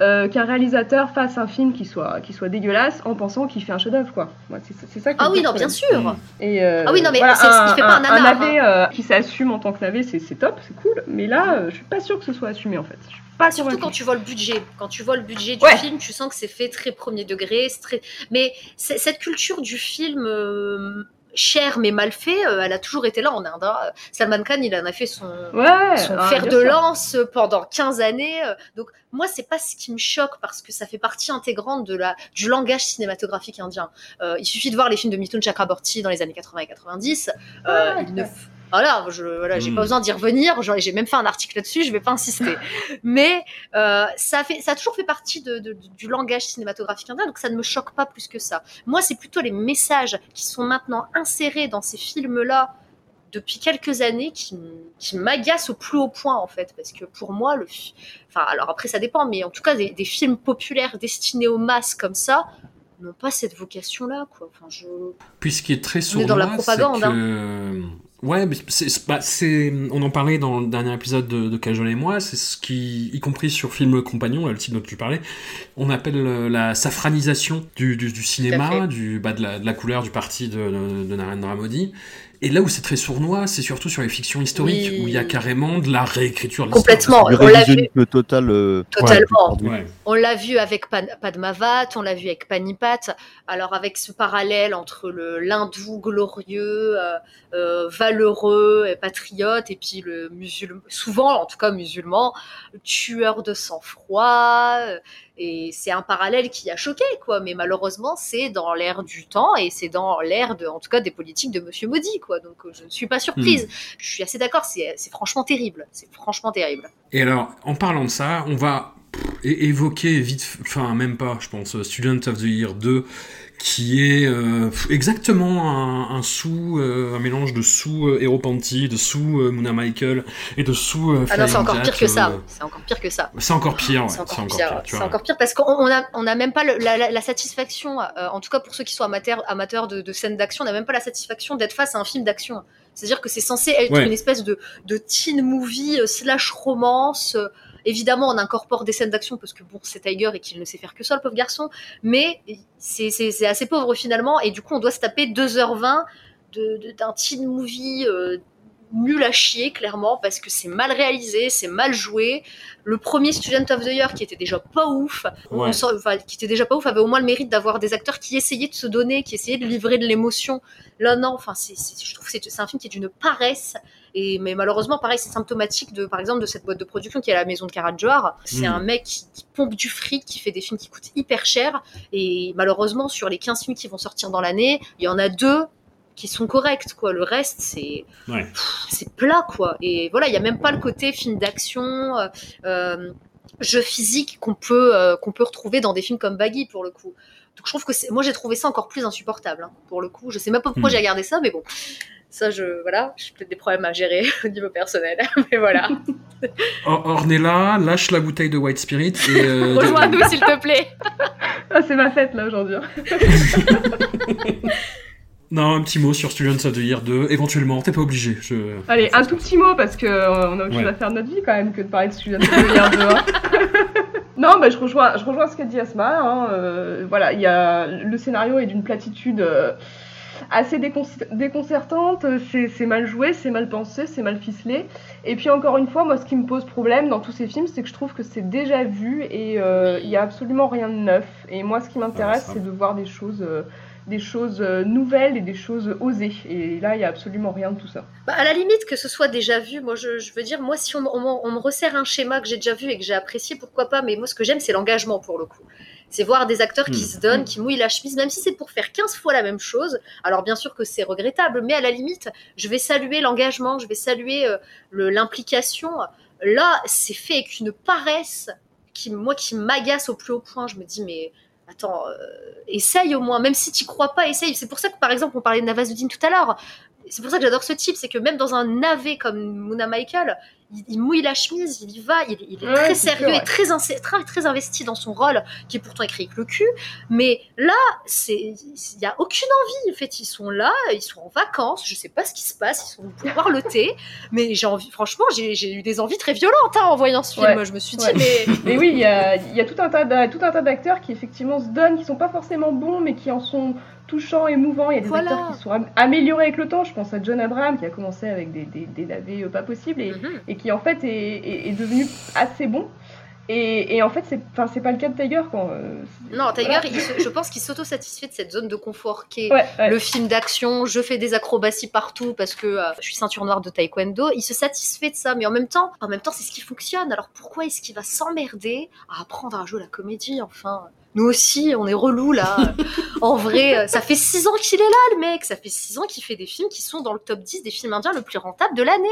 euh, qu'un réalisateur fasse un film qui soit qui soit dégueulasse en pensant qu'il fait un chef-d'œuvre, quoi. C'est ça. qui me
Ah oui, non, bien sûr.
Et euh,
Ah oui, non, mais
voilà,
c'est- il fait pas un nanar,
navet euh, qui s'assume en tant que navet, c'est top, c'est cool. Mais là, je suis pas sûre que ce soit assumé en fait. Je suis pas
Surtout quand tu vois le budget. Quand tu vois le budget du
Ouais.
film, tu sens que c'est fait très premier degré. Très... Mais cette culture du film cher mais mal fait, euh, elle a toujours été là en Inde. hein. Salman Khan, il en a fait son,
Ouais,
son
ah,
fer de
sûr.
lance pendant 15 années. euh, Donc moi, c'est pas ce qui me choque parce que ça fait partie intégrante de la, du langage cinématographique indien. Euh, il suffit de voir les films de Mithun Chakraborty dans les années 80 et 90. euh,
Ouais,
il ne
ouais.
f- Voilà, je, voilà, j'ai pas besoin d'y revenir. J'ai même fait un article là-dessus. Je vais pas insister. Mais euh, ça, fait, ça a toujours fait partie de, de- du langage cinématographique indien, donc ça ne me choque pas plus que ça. Moi, c'est plutôt les messages qui sont maintenant insérés dans ces films-là depuis quelques années qui, m'agacent au plus haut point, en fait. Parce que pour moi, le. fi- Enfin, alors après, ça dépend, mais en tout cas, des, des films populaires destinés aux masses comme ça n'ont pas cette vocation-là, quoi. Enfin, je.
Puis ce qui est très sournois,
dans la propagande, hein.
Ouais, c'est, bah, c'est, on en parlait dans le dernier épisode de, de Cajol et moi, c'est ce qui, y compris sur Film Compagnon, le titre dont tu parlais, on appelle euh, la safranisation du, du, du cinéma, du, bah, de, la, de la couleur du parti de, de, de Narendra Modi. Et là où c'est très sournois, c'est surtout sur les fictions historiques,
Oui.
où il y a carrément de la réécriture de.
Complètement.
Du
on l'a vu.
total. euh,
Totalement.
Ouais.
On l'a vu avec Pan- Padmavat, on l'a vu avec Panipat. Alors avec ce parallèle entre le l'hindou glorieux, euh, euh, valeureux et patriote, et puis le musulman, souvent en tout cas musulman, tueur de sang-froid. Et c'est un parallèle qui a choqué, quoi. Mais malheureusement, c'est dans l'air du temps et c'est dans l'air de, en tout cas, des politiques de Monsieur Modi, quoi. Donc euh, je ne suis pas surprise. Je suis assez d'accord. C'est franchement terrible. C'est franchement terrible.
Et alors, en parlant de ça, on va é- évoquer vite, enfin même pas, je pense, euh, Student of the Year 2, qui est euh, exactement un, un sous, euh, un mélange de sous euh, Hero Panty, de sous Muna Michael et de sous
Ah non, c'est encore pire que ça. C'est encore pire que ça.
c'est encore pire, ouais,
c'est encore,
c'est encore
pire.
pire, tu
C'est
vois.
encore pire parce qu'on on a, on a même pas le- la, la- la satisfaction, en tout cas pour ceux qui sont amateurs, amateurs de, de scènes d'action, on n'a même pas la satisfaction d'être face à un film d'action. C'est-à-dire que c'est censé être
Ouais.
une espèce de, de teen movie slash romance. Évidemment, on incorpore des scènes d'action parce que bon, c'est Tiger et qu'il ne sait faire que ça, le pauvre garçon. Mais c'est assez pauvre finalement. Et du coup, on doit se taper 2h20 de- de- d'un teen movie euh, nul à chier, clairement, parce que c'est mal réalisé, c'est mal joué. Le premier Student of the Year, qui était déjà pas ouf, on enfin, qui était déjà pas ouf, avait au moins le mérite d'avoir des acteurs qui essayaient de se donner, qui essayaient de livrer de l'émotion. Là, non, enfin, c'est, je trouve que c'est un film qui est d'une paresse. Et, mais malheureusement, pareil, c'est symptomatique de, par exemple, de cette boîte de production qui est à la maison de Karan Johar. C'est
Mm.
un mec qui, qui pompe du fric, qui fait des films qui coûtent hyper cher. Et malheureusement, sur les 15 films qui vont sortir dans l'année, il y en a deux qui sont corrects, quoi. Le reste, c'est,
Ouais.
c'est plat, quoi. Et voilà, il y a même pas le côté film d'action, euh, euh, jeu physique qu'on peut, euh, qu'on peut retrouver dans des films comme Baggy, pour le coup. Donc je trouve que c'est, moi j'ai trouvé ça encore plus insupportable, hein, pour le coup. Je sais même pas pourquoi
Hmm.
j'ai regardé ça, mais bon. Ça, je, voilà, j'ai peut-être des problèmes à gérer au niveau personnel, mais voilà.
Or- Ornella lâche la bouteille de White Spirit et euh,
Rejoins-nous, s'il te plaît.
Ah, c'est ma fête là aujourd'hui.
non un petit mot sur Students of the Year 2 éventuellement t'es pas obligé je...
Allez, un tout petit mot parce que euh, on a autre chose
Ouais.
à faire de notre vie quand même que de parler de Student of the Year 2. hein. Non, bah, je rejoins, je rejoins ce qu'a dit Asma. hein, euh, voilà, il y a le scénario est d'une platitude euh, assez décon- déconcertante. C'est mal joué, c'est mal pensé, c'est mal ficelé. Et puis encore une fois, moi, ce qui me pose problème dans tous ces films, c'est que je trouve que c'est déjà vu et euh, il y a absolument rien de neuf. Et moi, ce qui m'intéresse, c'est de voir des choses. Des choses euh, nouvelles et des choses osées. Et là, il y a absolument rien de tout ça.
Bah, à la limite que ce soit déjà vu, moi je, je veux dire, moi si on, me resserre un schéma que j'ai déjà vu et que j'ai apprécié, pourquoi pas, mais moi ce que j'aime c'est l'engagement pour le coup. C'est voir des acteurs qui
Hmm.
se donnent, qui mouillent la chemise, même si c'est pour faire 15 fois la même chose. Alors bien sûr que c'est regrettable, mais à la limite, je vais saluer l'engagement, je vais saluer euh, l'implication. Là, c'est fait avec une paresse qui, moi, qui m'agace au plus haut point. Je me dis, mais attends, euh, essaye au moins, même si tu crois pas, essaye. C'est pour ça que, par exemple, on parlait de Navazuddin tout à l'heure. c'est pour ça que j'adore ce type, c'est que même dans un navet comme Muna Michael, il, il mouille la chemise, il y va, il, il est
Ouais,
très sérieux
sûr,
et très, très, très investi dans son rôle, qui est pourtant écrit avec le cul. Mais là, il n'y a aucune envie. En fait, ils sont là, ils sont en vacances, je sais pas ce qui se passe, ils sont pour boire le thé. Mais j'ai envie, franchement, j'ai eu des enviis très violentes hein, en voyant ce film.
Ouais.
Je me suis dit, mais
Mais oui, il y a, y a tout un tas d'a- tout un tas d'acteurs qui effectivement se donnent, qui sont pas forcément bons, mais qui en sont touchants, émouvants. Il y a des
Voilà.
acteurs qui sont am- améliorés avec le temps. Je pense à John Abraham qui a commencé avec des, des, des navets euh, pas possibles et,
Mhm.
et qui en fait est, est, est devenu assez bon. Et, et en fait, c'est pas le cas de Tiger quand. euh,
non, Tiger,
voilà.
il se- je pense qu'il s'auto-satisfait de cette zone de confort qui est
Ouais, ouais.
le film d'action, je fais des acrobaties partout parce que euh, je suis ceinture noire de taekwondo. Il se satisfait de ça, mais en même temps, en même temps, c'est ce qui fonctionne. Alors pourquoi est-ce qu'il va s'emmerder à apprendre à jouer la comédie Enfin, nous aussi, on est relou là. en vrai, euh, ça fait six ans qu'il est là, le mec. Ça fait six ans qu'il fait des films qui sont dans le top 10 des films indiens le plus rentable de l'année.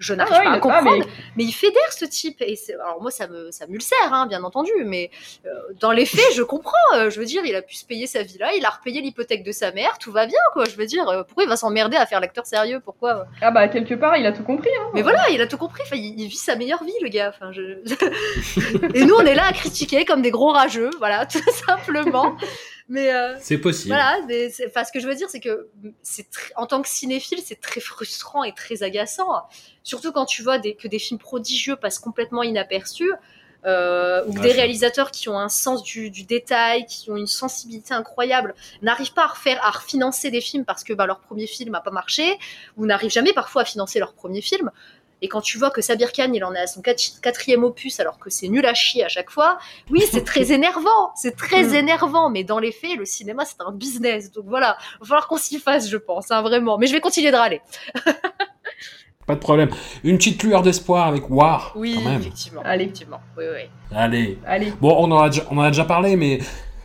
Je
Ah
n'arrive
ouais,
pas à comprendre.
mais-
mais... il fédère ce type. Et alors moi, ça me, ça m'ulcère, hein, bien entendu. Mais euh, dans les faits, je comprends. Euh, je veux dire, il a pu se payer sa vie là, il a repayé l'hypothèque de sa mère, tout va bien, quoi. Je veux dire, euh, pourquoi il va s'emmerder à faire l'acteur sérieux? Pourquoi?
Ah bah, quelque part, il a tout compris. Hein.
Mais voilà, il a tout compris. Enfin, il, il vit sa meilleure vie, le gars. Enfin, je... Et nous, on est là à critiquer comme des gros rageux, voilà, tout simplement. Mais euh,
C'est possible.
voilà, mais enfin, ce que je veux dire, c'est que c'est en tant que cinéphile, c'est très frustrant et très agaçant. Surtout quand tu vois des, que des films prodigieux passent complètement inaperçus, euh, ou que
Ouais,
des réalisateurs qui ont un sens du, du détail, qui ont une sensibilité incroyable, n'arrivent pas à refaire, à refinancer des films parce que bah, leur premier film n'a pas marché, ou n'arrivent jamais parfois à financer leur premier film. Et quand tu vois que Sabir Khan, il en est à son quat- quatrième opus alors que c'est nul à chier à chaque fois, oui, c'est très énervant, c'est très
Mm.
énervant, mais dans les faits, le cinéma, c'est un business. Donc voilà, il va falloir qu'on s'y fasse, je pense, hein, vraiment. Mais je vais continuer de râler.
Pas de problème. Une petite lueur d'espoir avec War.
Oui,
quand même.
effectivement.
Allez.
effectivement. Oui, oui.
Allez.
Allez.
Bon, on en a déjà, on en a déjà parlé, mais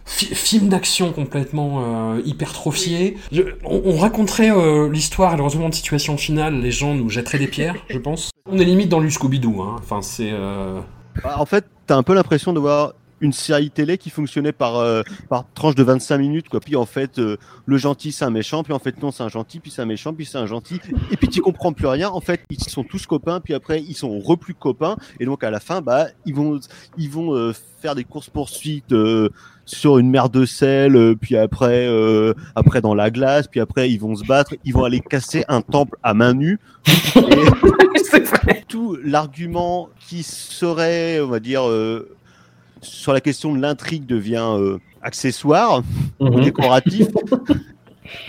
film d'action complètement euh, hypertrophié. Je- on, on raconterait euh, l'histoire et le retournement de situation finale, les gens nous jetteraient des pierres, je pense. On est limite dans le Scooby-Doo, hein. Enfin, c'est... euh,
Bah, En fait, t'as un peu l'impression de voir une série télé qui fonctionnait par, euh, par tranche de 25 minutes, quoi. Puis en fait, euh, le gentil c'est un méchant, puis en fait non c'est un gentil, puis c'est un méchant, puis c'est un gentil, et puis tu comprends plus rien. En fait, ils sont tous copains, puis après ils sont re plus copains, et donc à la fin, bah ils vont ils vont euh, faire des courses poursuites euh, sur une mer de sel, euh, puis après euh, après dans la glace, puis après ils vont se battre, ils vont aller casser un temple à main nue. Et tout l'argument qui serait, on va dire, euh, sur la question de l'intrigue devient euh, accessoire,
Mhm.
décoratif,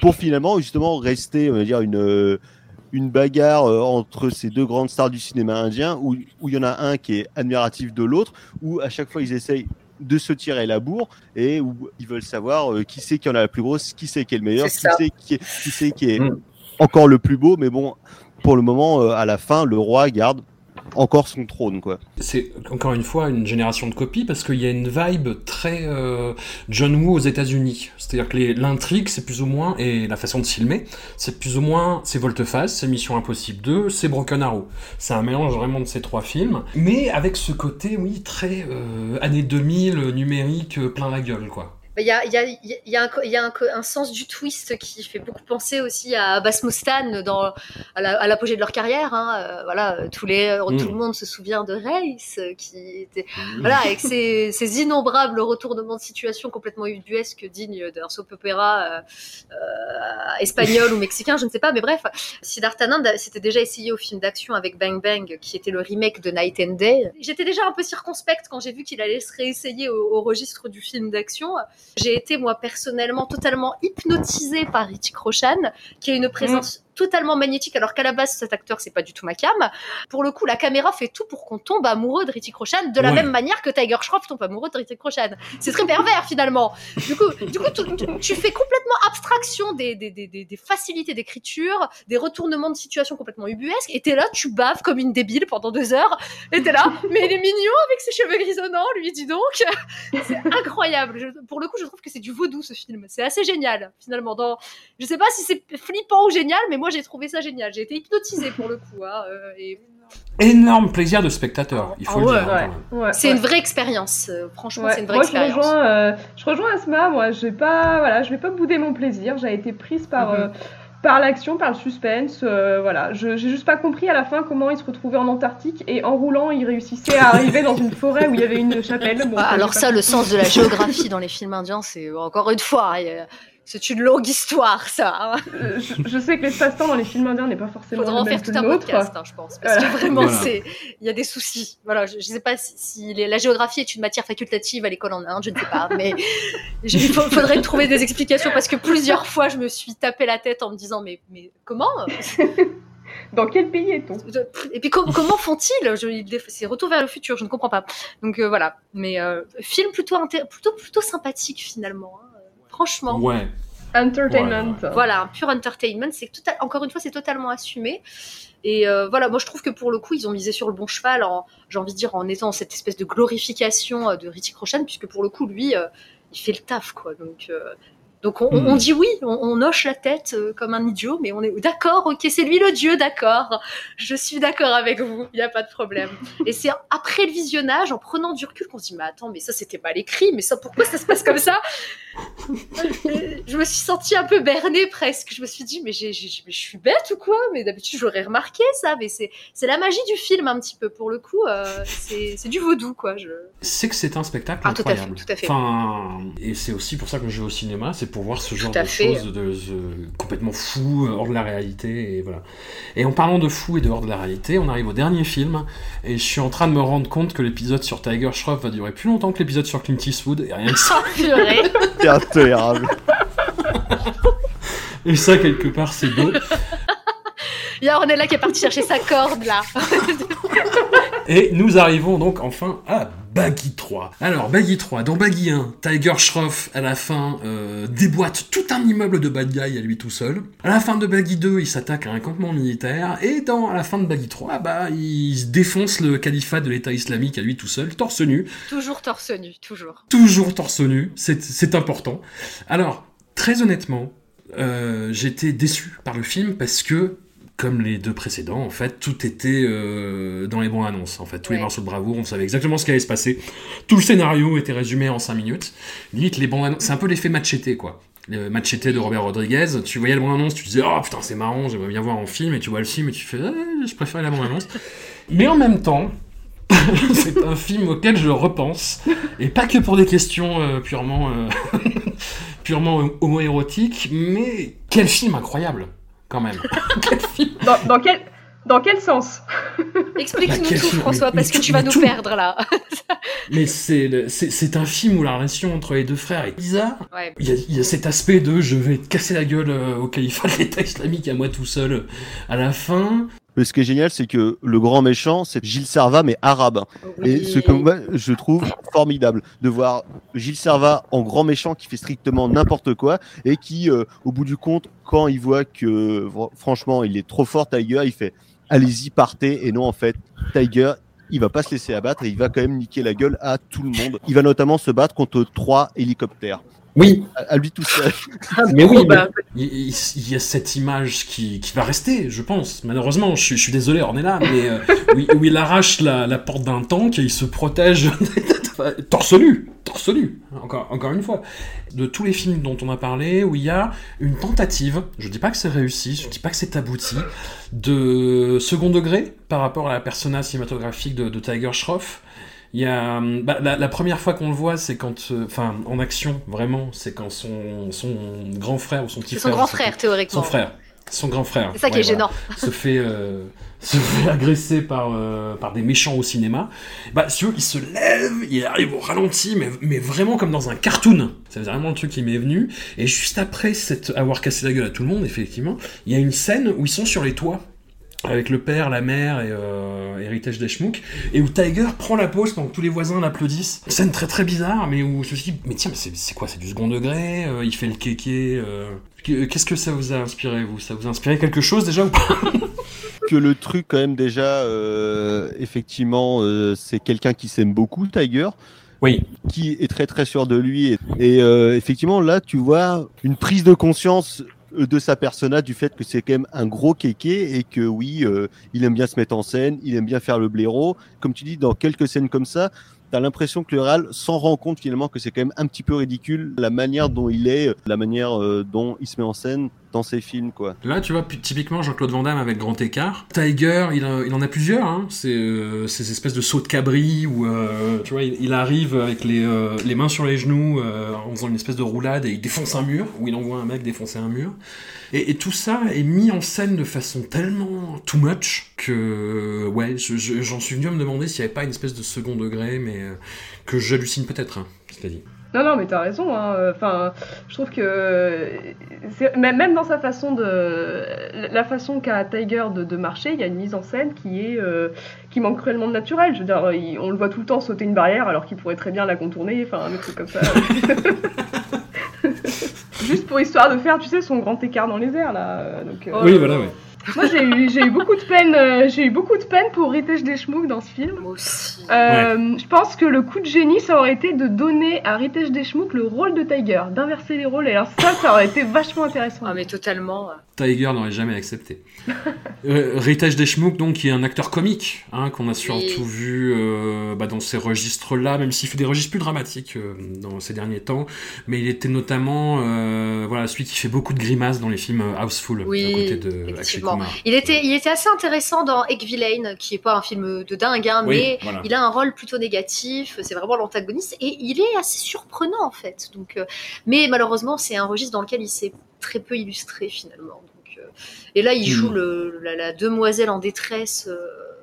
pour finalement justement rester, on va dire, une, euh, une bagarre euh, entre ces deux grandes stars du cinéma indien, où où il y en a un qui est admiratif de l'autre, où à chaque fois ils essayent de se tirer la bourre et où ils veulent savoir euh, qui c'est qui en a la plus grosse, qui c'est qui est le meilleur, qui
C'est
est, qui est
Mm.
encore le plus beau, mais bon, pour le moment, euh, à la fin, le roi garde encore son trône, quoi.
C'est encore une fois une génération de copies parce qu'il y a une vibe très euh, John Woo aux États-Unis. C'est-à-dire que l'intrigue, c'est plus ou moins, et la façon de filmer, c'est plus ou moins, c'est Volte-Face, c'est Mission Impossible 2, c'est Broken Arrow. C'est un mélange vraiment de ces trois films, mais avec ce côté, oui, très euh, années 2000, numérique, euh, plein la gueule, quoi.
Il y a, il y a- il y a un co- il y a un co- un sens du twist qui fait beaucoup penser aussi à Abbas Moustan dans, à la- à l'apogée de leur carrière. hein. Euh, voilà, euh, tous les,
Mm.
tout le monde se souvient de Race, euh, qui était, voilà, avec ses, innombrables retournements de situation complètement ubuesques, dignes d'un soap opéra euh, euh, espagnol ou mexicain, je ne sais pas, mais bref. Siddhartha Anand s'était déjà essayé au film d'action avec Bang Bang, qui était le remake de Night and Day. J'étais déjà un peu circonspecte quand j'ai vu qu'il allait se réessayer au, au registre du film d'action. J'ai été, moi, personnellement, totalement hypnotisée par Ritchie Roshan, qui a une présence totalement magnétique, alors qu'à la base, cet acteur, c'est pas du tout ma cam. Pour le coup, la caméra fait tout pour qu'on tombe amoureux de Ritchie Roshan, de la
Ouais.
même manière que Tiger Shroff tombe amoureux de Ritchie Roshan. C'est très pervers, finalement. Du coup, du coup tu, fais complètement abstraction des, des, des, des- des facilités d'écriture, des retournements de situation complètement ubuesques, et t'es là, tu baves comme une débile pendant deux heures, et t'es là, mais il est mignon avec ses cheveux grisonnants, lui, dis donc. C'est incroyable. Je- pour le coup, je trouve que c'est du vaudou, ce film. C'est assez génial, finalement. Dans, je sais pas si c'est flippant ou génial, mais moi, j'ai trouvé ça génial. J'ai été hypnotisée pour le coup. hein, euh, et
Énorme plaisir de spectateur, il faut
Ah
le
ouais,
dire. hein,
ouais. Ouais,
c'est
ouais.
une vraie expérience. euh, Franchement,
Ouais.
c'est une vraie
Moi, je
expérience.
rejoins, euh, je rejoins Asma. Moi, je vais pas, voilà, je vais pas bouder mon plaisir. J'ai été prise par,
Mhm.
euh, par l'action, par le suspense, euh, voilà. Je j'ai juste pas compris à la fin comment il se retrouvait en Antarctique et en roulant, il réussissait à arriver dans une forêt où il y avait une chapelle. Bon,
Ah, alors ça, le sens de la géographie dans les films indiens, c'est encore une fois, a- c'est une longue histoire, ça. hein.
Euh, je, je sais que l'espace-temps dans les films indiens n'est pas forcément
Faudra
le
en faire
que
tout un podcast, hein, je pense, parce
Voilà.
que vraiment,
Voilà.
c'est, il y a des soucis. Voilà, je, je sais pas si, si les- la géographie est une matière facultative à l'école en Inde, je ne sais pas, mais il faudrait trouver des explications parce que plusieurs fois, je me suis tapé la tête en me disant, mais, mais comment?
Dans quel pays est-on?
Et puis com- comment font-ils? C'est Retour vers le futur, je ne comprends pas. Donc euh, voilà, mais euh, film plutôt, inté- plutôt plutôt sympathique finalement. hein. Franchement.
Ouais.
Entertainment.
Voilà, un pur entertainment. C'est total... encore une fois, c'est totalement assumé. Et euh, voilà, moi je trouve que pour le coup, ils ont misé sur le bon cheval. En, j'ai envie de dire en étant cette espèce de glorification euh, de Ritchie Roshan, puisque pour le coup, lui, euh, il fait le taf, quoi. Donc, euh, donc on,
Hmm.
on dit oui, on, on hoche la tête euh, comme un idiot, mais on est d'accord. Ok, c'est lui le dieu, d'accord. Je suis d'accord avec vous. Il n'y a pas de problème. Et c'est après le visionnage, en prenant du recul, qu'on se dit mais attends, mais ça c'était mal écrit, mais ça pourquoi ça se passe comme ça? Je me suis sentie un peu bernée presque. Je me suis dit, mais, je suis bête ou quoi? Mais d'habitude, j'aurais remarqué ça. Mais c'est la magie du film, un petit peu. Pour le coup, euh, c'est du vaudou, quoi. Je...
C'est que c'est un spectacle
Ah, tout à fait,
incroyable.
tout à fait.
Enfin, et c'est aussi pour ça que je vais au cinéma, c'est pour voir ce genre de choses de, de- complètement fou, hors de la réalité, et voilà. Et en parlant de fou et de hors de la réalité, on arrive au dernier film, et je suis en train de me rendre compte que l'épisode sur Tiger Shroff va durer plus longtemps que l'épisode sur Clint Eastwood, et rien que ça.
Oh, purée.
C'est intolérable.
Et ça, quelque part, c'est beau.
Il y a Ornella qui est partie chercher sa corde, là.
Et nous arrivons donc enfin à Baggy 3. Alors, Baggy 3, dans Baggy 1, Tiger Shroff, à la fin, euh, déboîte tout un immeuble de bad guy à lui tout seul. À la fin de Baggy 2, il s'attaque à un campement militaire. Et dans, à la fin de Baggy 3, bah, il défonce le califat de l'État islamique à lui tout seul, torse nu.
toujours torse nu, toujours.
Toujours torse nu, c'est c'est important. Alors, très honnêtement, euh, j'étais déçu par le film parce que, comme les deux précédents, en fait, tout était euh, dans les bons annonces. En fait, tous les morceaux de bravoure, on savait exactement ce qui allait se passer. Tout le scénario était résumé en 5 minutes. Limite, les bons annonces, c'est un peu l'effet machete, quoi. Le machete de Robert Rodriguez, tu voyais le bon annonce, tu disais, oh putain, c'est marrant, j'aimerais bien voir en film, et tu vois le film et tu fais, Ah, je préfère la bande annonce. Mais en même temps, c'est un film auquel je repense, et pas que pour des questions euh, purement, euh, purement homoérotiques, mais quel film incroyable, quand même.
Dans, dans quel, dans quel sens?
Explique-nous tout,
film
François,
Mais-
parce
mais
que tu vas nous
tout.
perdre, là.
Mais c'est le- c'est c'est un film où la relation entre les deux frères est bizarre.
Ouais.
Il y, a, il y a cet aspect de je vais te casser la gueule euh, au califat de l'État islamique à moi tout seul euh, à la fin.
Mais ce qui est génial, c'est que le grand méchant, c'est Gilles Serva, mais arabe. Et ce que moi, je trouve formidable de voir Gilles Serva en grand méchant qui fait strictement n'importe quoi et qui, euh, au bout du compte, quand il voit que fr- franchement il est trop fort, Tiger, il fait allez-y, partez. Et non, en fait, Tiger, il va pas se laisser abattre et il va quand même niquer la gueule à tout le monde. Il va notamment se battre contre trois hélicoptères.
Oui,
À, à lui tout seul.
mais oui,
bah,
il, il- il y a cette image qui, qui va rester, je pense. Malheureusement, je, suis- je suis désolé, on est là, mais euh, où, il- où il arrache la, la porte d'un tank et il se protège torse nu, torse nu, encore, encore une fois. De tous les films dont on a parlé, où il y a une tentative, je dis pas que c'est réussi, je dis pas que c'est abouti, de second degré par rapport à la persona cinématographique de, de Tiger Shroff. Il y a hum, bah, la, la première fois qu'on le voit, c'est quand, euh, enfin, en action vraiment, c'est quand son, son grand frère ou son petit
son
frère,
grand
je sais
frère, théoriquement.
son frère, son grand frère,
C'est ça qui
ouais,
est gênant.
voilà, se fait euh, se fait agresser par euh, par des méchants au cinéma. Bah, si il se lève, il arrive au ralenti, mais mais vraiment comme dans un cartoon. C'est vraiment le truc qui m'est venu. Et juste après cette avoir cassé la gueule à tout le monde, effectivement, il y a une scène où ils sont sur les toits avec le père, la mère et euh, Héritage d'Eshmouk, et où Tiger prend la pause pendant que tous les voisins l'applaudissent. Scène très très bizarre, mais où je me suis dit, mais tiens, mais c'est quoi C'est du second degré euh, Il fait le kéké euh, que- Qu'est-ce que ça vous a inspiré, vous? Ça vous a inspiré quelque chose déjà ou pas?
Que le truc quand même déjà, euh, effectivement, euh, c'est quelqu'un qui s'aime beaucoup, Tiger.
Oui.
qui est très très sûr de lui. Et, et, euh, effectivement, là, tu vois une prise de conscience de sa persona du fait que c'est quand même un gros kéké et que oui, euh, il aime bien se mettre en scène, il aime bien faire le blaireau. Comme tu dis, dans quelques scènes comme ça, tu as l'impression que le Real s'en rend compte finalement que c'est quand même un petit peu ridicule la manière dont il est, la manière euh, dont il se met en scène. Dans ses films, quoi.
Là, tu vois, typiquement Jean-Claude Van Damme avec Grand Écart. Tiger, il, en a plusieurs. Hein. C'est euh, ces espèces de sauts de cabri où, euh, tu vois, il, arrive avec les, euh, les, mains sur les genoux en faisant une espèce de roulade et il défonce un mur, ou il envoie un mec défoncer un mur. Et, tout ça est mis en scène de façon tellement too much que, ouais, j'en suis venu à me demander s'il n'y avait pas une espèce de second degré, mais que j'hallucine peut-être, hein, cest dit.
Non, non, mais t'as raison. Hein. Enfin, je trouve que même dans sa façon de, la façon qu'a Tiger de, marcher, il y a une mise en scène qui est euh, qui manque cruellement de naturel. Je veux dire, on le voit tout le temps sauter une barrière alors qu'il pourrait très bien la contourner. Enfin, un truc comme ça. Juste pour histoire de faire, tu sais, son grand écart dans les airs là. Donc,
euh, oui, voilà, oui.
Moi, j'ai eu, j'ai eu beaucoup de peine. Euh, j'ai eu beaucoup de peine pour Ritesh Deshmukh dans ce film.
Moi aussi.
Euh, Je pense que le coup de génie, ça aurait été de donner à Ritesh Deshmukh le rôle de Tiger, d'inverser les rôles. Et alors ça, ça aurait été vachement intéressant.
Ah mais totalement.
Tiger n'aurait jamais accepté. euh, Ritesh Deshmukh, donc, qui est un acteur comique, hein, qu'on a surtout vu euh, bah, dans ces registres-là, même s'il fait des registres plus dramatiques euh, dans ces derniers temps. Mais il était notamment, euh, voilà, celui qui fait beaucoup de grimaces dans les films Houseful,
oui, à côté de Akshay Il était, il était assez intéressant dans Egg Villain, qui est pas un film de dingue, hein, mais il a un rôle plutôt négatif. C'est vraiment l'antagoniste et il est assez surprenant en fait. Donc, mais malheureusement, c'est un registre dans lequel il s'est très peu illustré finalement. Et là, il joue hmm. la, demoiselle en détresse euh,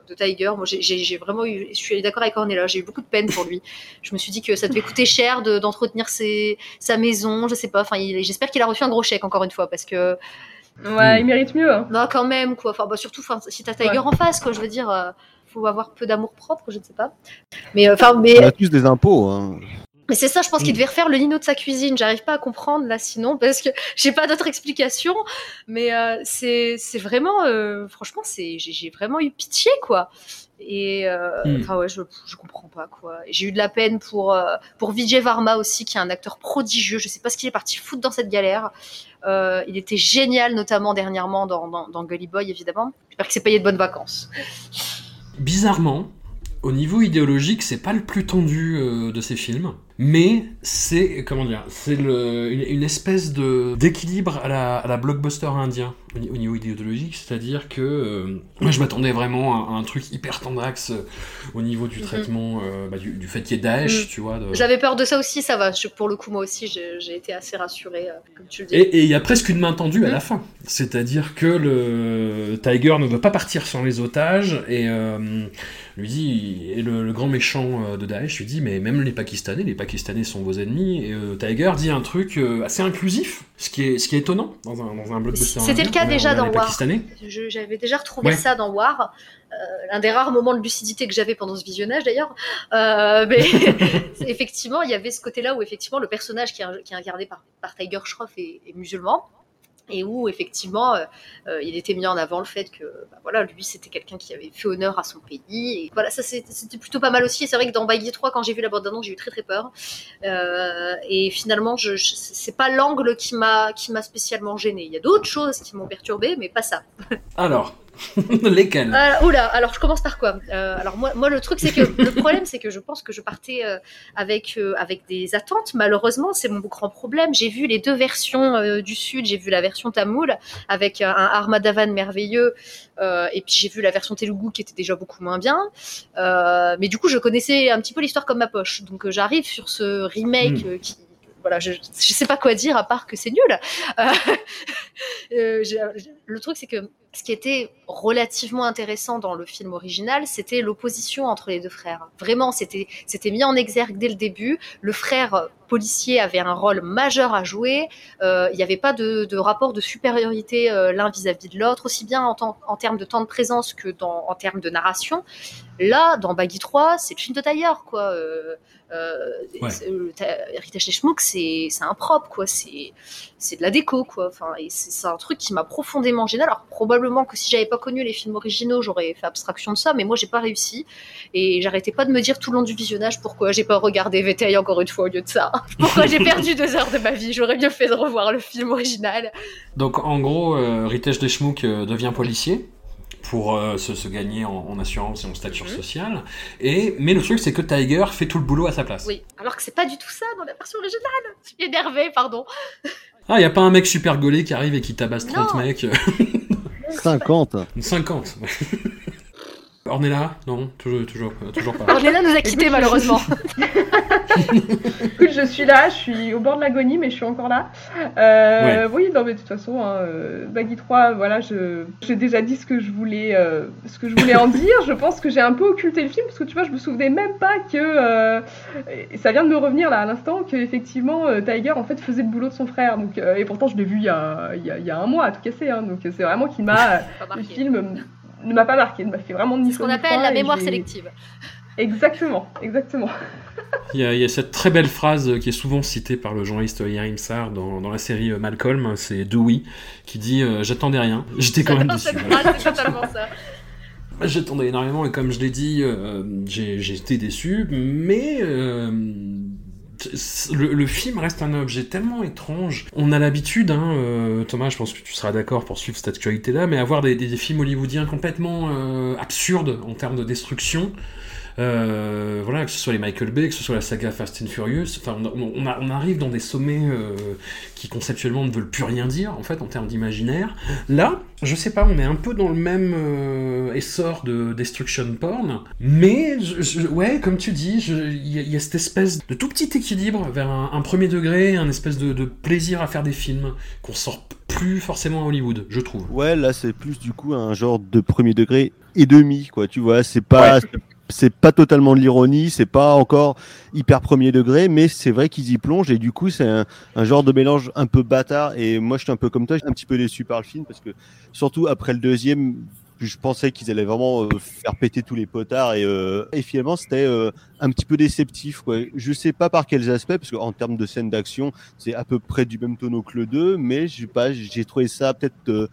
de Tiger. Moi, j'ai vraiment eu, je suis d'accord avec Ornella, j'ai eu beaucoup de peine pour lui. Je me suis dit que ça devait coûter cher d'entretenir sa maison, je sais pas. Enfin, j'espère qu'il a reçu un gros chèque encore une fois parce que.
Ouais, il mérite mieux. Hein.
Non, quand même, quoi. Enfin, bah, surtout, si t'as Tiger en face, quoi. Je veux dire, euh, faut avoir peu d'amour propre, je ne sais pas. Mais, enfin, mais.
On a tous des impôts, hein.
Mais c'est ça, je pense qu'il mm. devait refaire le lino de sa cuisine. J'arrive pas à comprendre là, sinon, parce que j'ai pas d'autre explication. Mais euh, c'est vraiment, euh, franchement, c'est j'ai vraiment eu pitié, quoi. Et euh, mm. enfin ouais, je, je comprends pas quoi. J'ai eu de la peine pour pour Vijay Varma aussi, qui est un acteur prodigieux. Je sais pas ce qu'il est parti foutre dans cette galère. il était génial, notamment dernièrement dans, dans, dans Gully Boy, évidemment. J'espère qu'il s'est payé de bonnes vacances.
Bizarrement, au niveau idéologique, c'est pas le plus tendu de ces films mais c'est comment dire, c'est une, une, espèce de d'équilibre à la, à la, blockbuster indien au, niveau idéologique, c'est-à-dire que euh, moi je m'attendais vraiment à, un truc hyper tendrax euh, au niveau du mhm. traitement euh, bah, du, fait qu'il y ait Daesh, mhm. tu vois.
J'avais peur de ça aussi, ça va. pour le coup, moi aussi, j'ai été assez rassuré, comme tu le dis.
Et il y a presque une main tendue à la mhm. fin, c'est-à-dire que le Tiger ne veut pas partir sans les otages et lui dit et le, le, grand méchant de Daesh lui dit mais même les Pakistanais, les Pakistanais sont vos ennemis. Et euh, Tiger dit un truc euh, assez inclusif, ce qui est, ce qui est étonnant dans un, dans un blockbuster.
C'était le cas déjà dans War. J'avais déjà retrouvé ça dans War. Euh, l'un des rares moments de lucidité que j'avais pendant ce visionnage d'ailleurs. mais effectivement, il y avait ce côté-là où effectivement le personnage qui est, qui est incarné par, par Tiger Shroff est, est musulman et où effectivement euh, euh, il était mis en avant le fait que bah, voilà lui c'était quelqu'un qui avait fait honneur à son pays. Et voilà ça c'était plutôt pas mal aussi. Et c'est vrai que dans Baggy 3 quand j'ai vu la bande annonce j'ai eu très très peur. Euh, et finalement je, c'est pas l'angle qui m'a qui m'a spécialement gêné il y a d'autres choses qui m'ont perturbé mais pas ça.
Alors Lesquels?
Euh, Oula, alors je commence par quoi? Euh, Alors moi, moi, le truc, c'est que le problème, c'est que je pense que je partais euh, avec, avec des attentes. Malheureusement, c'est mon grand problème. J'ai vu les deux versions du Sud. J'ai vu la version tamoul avec un Armadavan merveilleux, et puis j'ai vu la version Telugu qui était déjà beaucoup moins bien. mais du coup, je connaissais un petit peu l'histoire comme ma poche. Donc j'arrive sur ce remake hmm. qui voilà, je, je sais pas quoi dire à part que c'est nul. Euh, le truc, c'est que ce qui était relativement intéressant dans le film original, c'était l'opposition entre les deux frères. Vraiment, c'était mis en exergue dès le début. Le frère policier avait un rôle majeur à jouer. Euh, il n'y avait pas de, de, rapport de supériorité euh, l'un vis-à-vis de l'autre, aussi bien en, en, termes de temps de présence que dans, en termes de narration. Là, dans Baggy 3, c'est le film de tailleur, quoi. Euh, euh, ouais. Héritage c'est c'est impropre, quoi. C'est c'est de la déco, quoi. Enfin, c'est un truc qui m'a profondément gêné. Alors probablement que si j'avais pas connu les films originaux, j'aurais fait abstraction de ça, mais moi j'ai pas réussi. Et j'arrêtais pas de me dire tout le long du visionnage pourquoi j'ai pas regardé VTI encore une fois au lieu de ça. pourquoi j'ai perdu deux heures de ma vie? J'aurais bien fait de revoir le film original.
Donc en gros, euh, Ritesh Deshmukh euh, devient policier pour euh, se, se, gagner en, assurance et en stature mhm. sociale. Et, mais le truc, c'est que Tiger fait tout le boulot à sa place.
Oui, alors que c'est pas du tout ça dans la version originale. Je suis énervée, pardon.
Ah, y a pas un mec super gaulé qui arrive et qui tabasse 30
Non.
mecs
50.
50. Ornella Non, toujours, toujours, toujours pas.
Ornella nous a quittés malheureusement.
Écoute, je suis là, je suis au bord de l'agonie, mais je suis encore là. Euh, Oui, non, mais de toute façon, hein, euh, Baggy 3, voilà, je- j'ai déjà dit ce que je voulais, euh, ce que je voulais en dire. Je pense que j'ai un peu occulté le film parce que tu vois, je me souvenais même pas que euh, et ça vient de me revenir là à l'instant que effectivement euh, Tiger en fait faisait le boulot de son frère. Donc euh, et pourtant je l'ai vu il y a, il y a- il y a un mois à tout casser. Hein, donc c'est vraiment qu'il m'a le film ne m'a pas marqué, ne m'a fait vraiment ni
Ce qu'on appelle la mémoire
j'ai-
sélective.
Exactement, exactement.
Il y, a, il y a cette très belle phrase qui est souvent citée par le journaliste Yarim Sar dans, dans la série euh, Malcolm, c'est Dewey, qui dit euh, J'attendais rien. J'étais quand même déçu. J'attendais énormément et comme je l'ai dit, euh, j'ai été déçu, mais euh, le, film reste un objet tellement étrange. On a l'habitude, hein, euh, Thomas, je pense que tu seras d'accord pour suivre cette actualité-là, mais avoir des films hollywoodiens complètement euh, absurdes en termes de destruction. Euh, voilà, que ce soit les Michael Bay, que ce soit la saga Fast and Furious, enfin, on, arrive dans des sommets euh, qui conceptuellement ne veulent plus rien dire, en fait, en termes d'imaginaire. Là, je sais pas, on est un peu dans le même euh, essor de destruction porn, mais je- je- ouais, comme tu dis, il y, a- il y a cette espèce de tout petit équilibre vers un, un premier degré, un espèce de, de plaisir à faire des films qu'on sort plus forcément à Hollywood, je trouve.
Ouais, là, c'est plus du coup un genre de premier degré et demi, quoi. Tu vois, c'est pas. C'est pas totalement de l'ironie, c'est pas encore hyper premier degré, mais c'est vrai qu'ils y plongent et du coup c'est un, genre de mélange un peu bâtard. Et moi je suis un peu comme toi, j'étais un petit peu déçu par le film parce que surtout après le deuxième, je pensais qu'ils allaient vraiment euh, faire péter tous les potards et, euh, et finalement c'était euh, un petit peu déceptif. Quoi. Je sais pas par quels aspects, parce qu'en termes de scènes d'action, c'est à peu près du même tonneau que le 2, mais je j'ai trouvé ça peut-être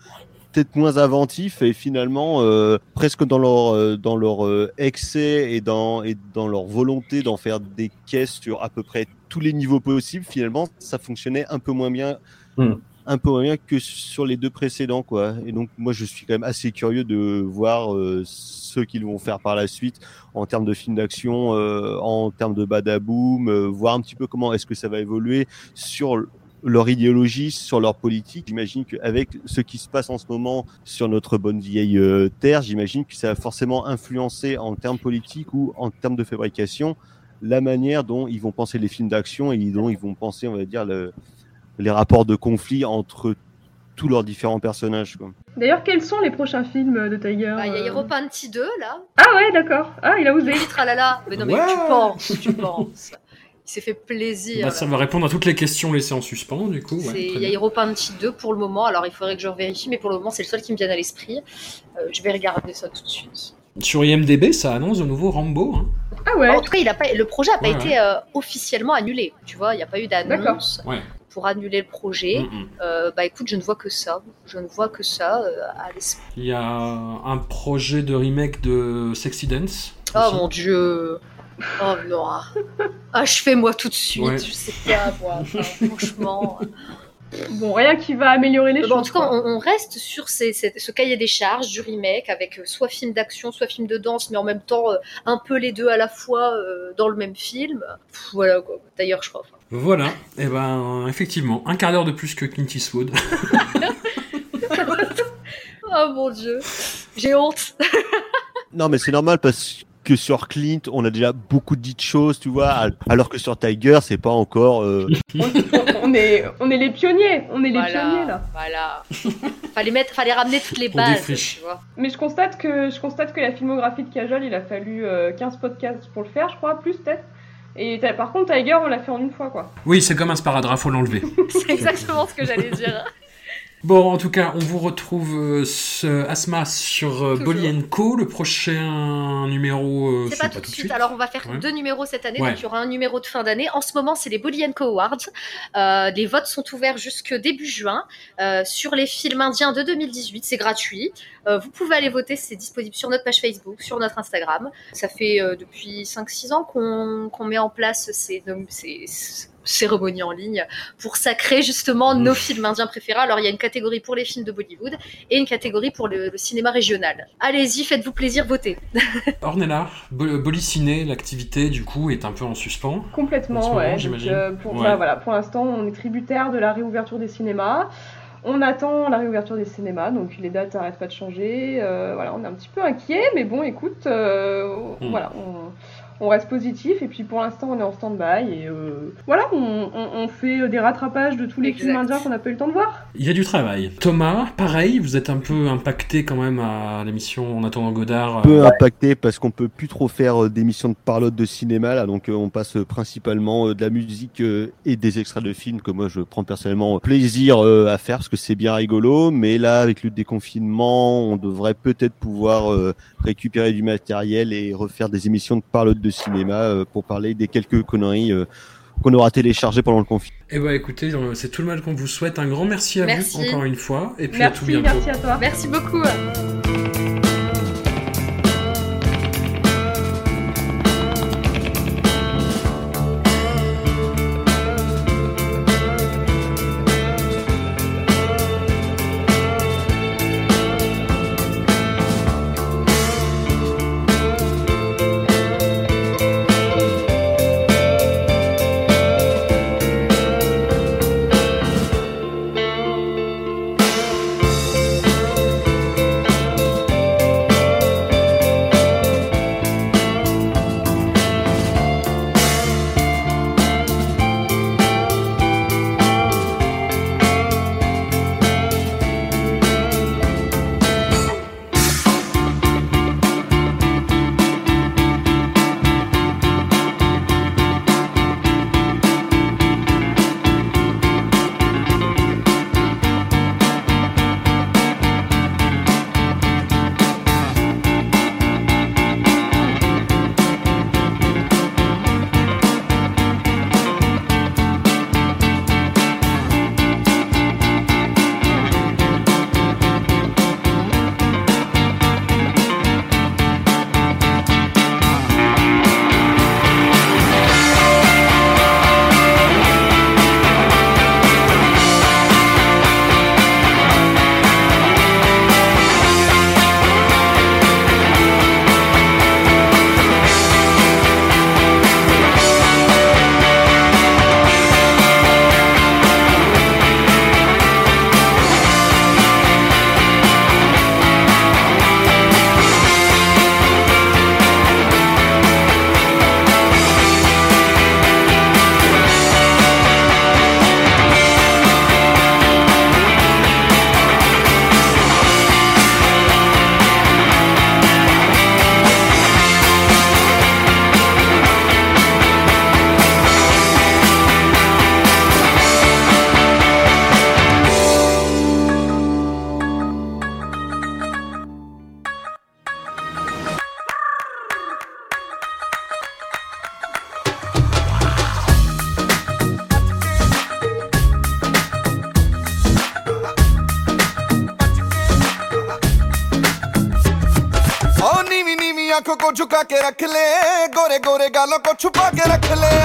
peut-être moins inventif et finalement euh, presque dans leur euh, dans leur euh, excès et dans et dans leur volonté d'en faire des caisses sur à peu près tous les niveaux possibles finalement ça fonctionnait un peu moins bien
Hmm.
un peu moins bien que sur les deux précédents quoi et donc moi je suis quand même assez curieux de voir ce qu'ils vont faire par la suite en termes de films d'action en termes de badaboom voir un petit peu comment est-ce que ça va évoluer sur leur idéologie, sur leur politique. J'imagine qu'avec ce qui se passe en ce moment sur notre bonne vieille euh, terre, j'imagine que ça va forcément influencer en termes politiques ou en termes de fabrication la manière dont ils vont penser les films d'action et dont ils vont penser, on va dire, le- les rapports de conflit entre tous leurs différents personnages.
D'ailleurs, quels sont les prochains films de Tiger
Bah, Il y a
euh
Hero Panty 2 là.
Ah ouais, d'accord. Ah, il a osé.
Oui, tralala. Mais non, mais
Ouais.
tu penses, tu penses. Il s'est fait plaisir.
Bah, ça va répondre à toutes les questions laissées en suspens, du coup. ouais,
Il y a. Hero Panty 2 pour le moment, alors il faudrait que je vérifie, mais pour le moment c'est le seul qui me vient à l'esprit. Euh, je vais regarder ça tout de suite.
Sur IMDB, ça annonce de nouveau Rambo. hein.
Ah ouais.
En tout cas, il a pas, le projet n'a pas
Ouais,
été euh, officiellement annulé. Tu vois, il n'y a pas eu d'annonce
Ouais.
pour annuler le projet.
Mm, mm.
Euh, bah écoute, je ne vois que ça. Je ne vois que ça euh, à l'esprit.
Il y a un projet de remake de Sexy Dance.
Oh
aussi.
mon dieu. Oh non. Achevez-moi tout de suite.
Ouais.
Je sais pas, moi. Enfin, franchement.
Bon, rien qui va améliorer les
Bon,
choses.
en tout cas, on, on reste sur ces- ces- ce cahier des charges du remake avec euh, soit film d'action, soit film de danse, mais en même temps euh, un peu les deux à la fois euh, dans le même film. Pff, voilà quoi. D'ailleurs, je crois. enfin,
Voilà, et ben effectivement, un quart d'heure de plus que Clint Eastwood.
Oh mon dieu. J'ai honte.
Non, mais c'est normal parce que sur Clint, on a déjà beaucoup dit de choses, tu vois, al- alors que sur Tiger, c'est pas encore. euh,
on, est, on est les pionniers. On est les
voilà.
pionniers là.
Voilà. fallait mettre, fallait ramener toutes les bases.
défricher.
Tu vois.
Mais je constate que je constate que la filmographie de Kajol, il a fallu euh, 15 podcasts pour le faire, je crois, plus peut-être. Et par contre, Tiger, on l'a fait en une fois, quoi.
Oui, c'est comme un sparadrap, faut l'enlever.
C'est exactement ce que j'allais dire.
Bon, en tout cas, on vous retrouve euh, ce Asma sur euh. Bolly Co. Le prochain numéro, euh,
C'est pas tout de suite. Alors, on va faire
Ouais.
deux numéros cette année.
Ouais.
Donc, il y aura un numéro de fin d'année. En ce moment, c'est les Bolly Co Awards. Les votes sont ouverts jusque début juin sur les films indiens de 2018. C'est gratuit. Vous pouvez aller voter. C'est disponible sur notre page Facebook, sur notre Instagram. Ça fait depuis 5-6 ans qu'on met en place ces- cérémonie en ligne pour sacrer justement nos films indiens préférés. Alors il y a une catégorie pour les films de Bollywood et une catégorie pour le, le cinéma régional. Allez-y, faites-vous plaisir, votez.
Ornella, Bo- Boliciné, l'activité du coup est un peu en suspens. En
Complètement,
moment,
ouais. Donc,
j'imagine.
euh, pour,
Ouais.
bah, voilà, pour l'instant, on est tributaire de la réouverture des cinémas. On attend la réouverture des cinémas, donc les dates n'arrêtent pas de changer. Euh, voilà, on est un petit peu inquiet, mais bon, écoute, euh,
Mm.
voilà, on, on reste positif. Et puis pour l'instant, on est en stand-by. Et euh, voilà, on, on- on fait des rattrapages de tous les films indiens qu'on n'a pas eu le temps de voir.
Il y a du travail. Thomas, pareil, vous êtes un peu impacté quand même à l'émission En attendant Godard.
un
euh,
peu impacté parce qu'on peut plus trop faire euh, d'émissions de parlotte de cinéma là donc on passe principalement de la musique et des extraits de films que moi je prends personnellement plaisir à faire parce que c'est bien rigolo mais là avec le déconfinement on devrait peut-être pouvoir récupérer du matériel et refaire des émissions de parlotte de cinéma euh, pour parler des quelques conneries euh, qu'on aura téléchargées pendant le confinement.
Eh ben écoutez, euh, c'est tout le mal qu'on vous souhaite. Un grand merci à
Merci.
vous encore une fois. Et puis à tout
Merci,
bientôt.
merci à toi.
Merci beaucoup.
झुका के रख ले गोरे गोरे गालों को छुपा के रख ले।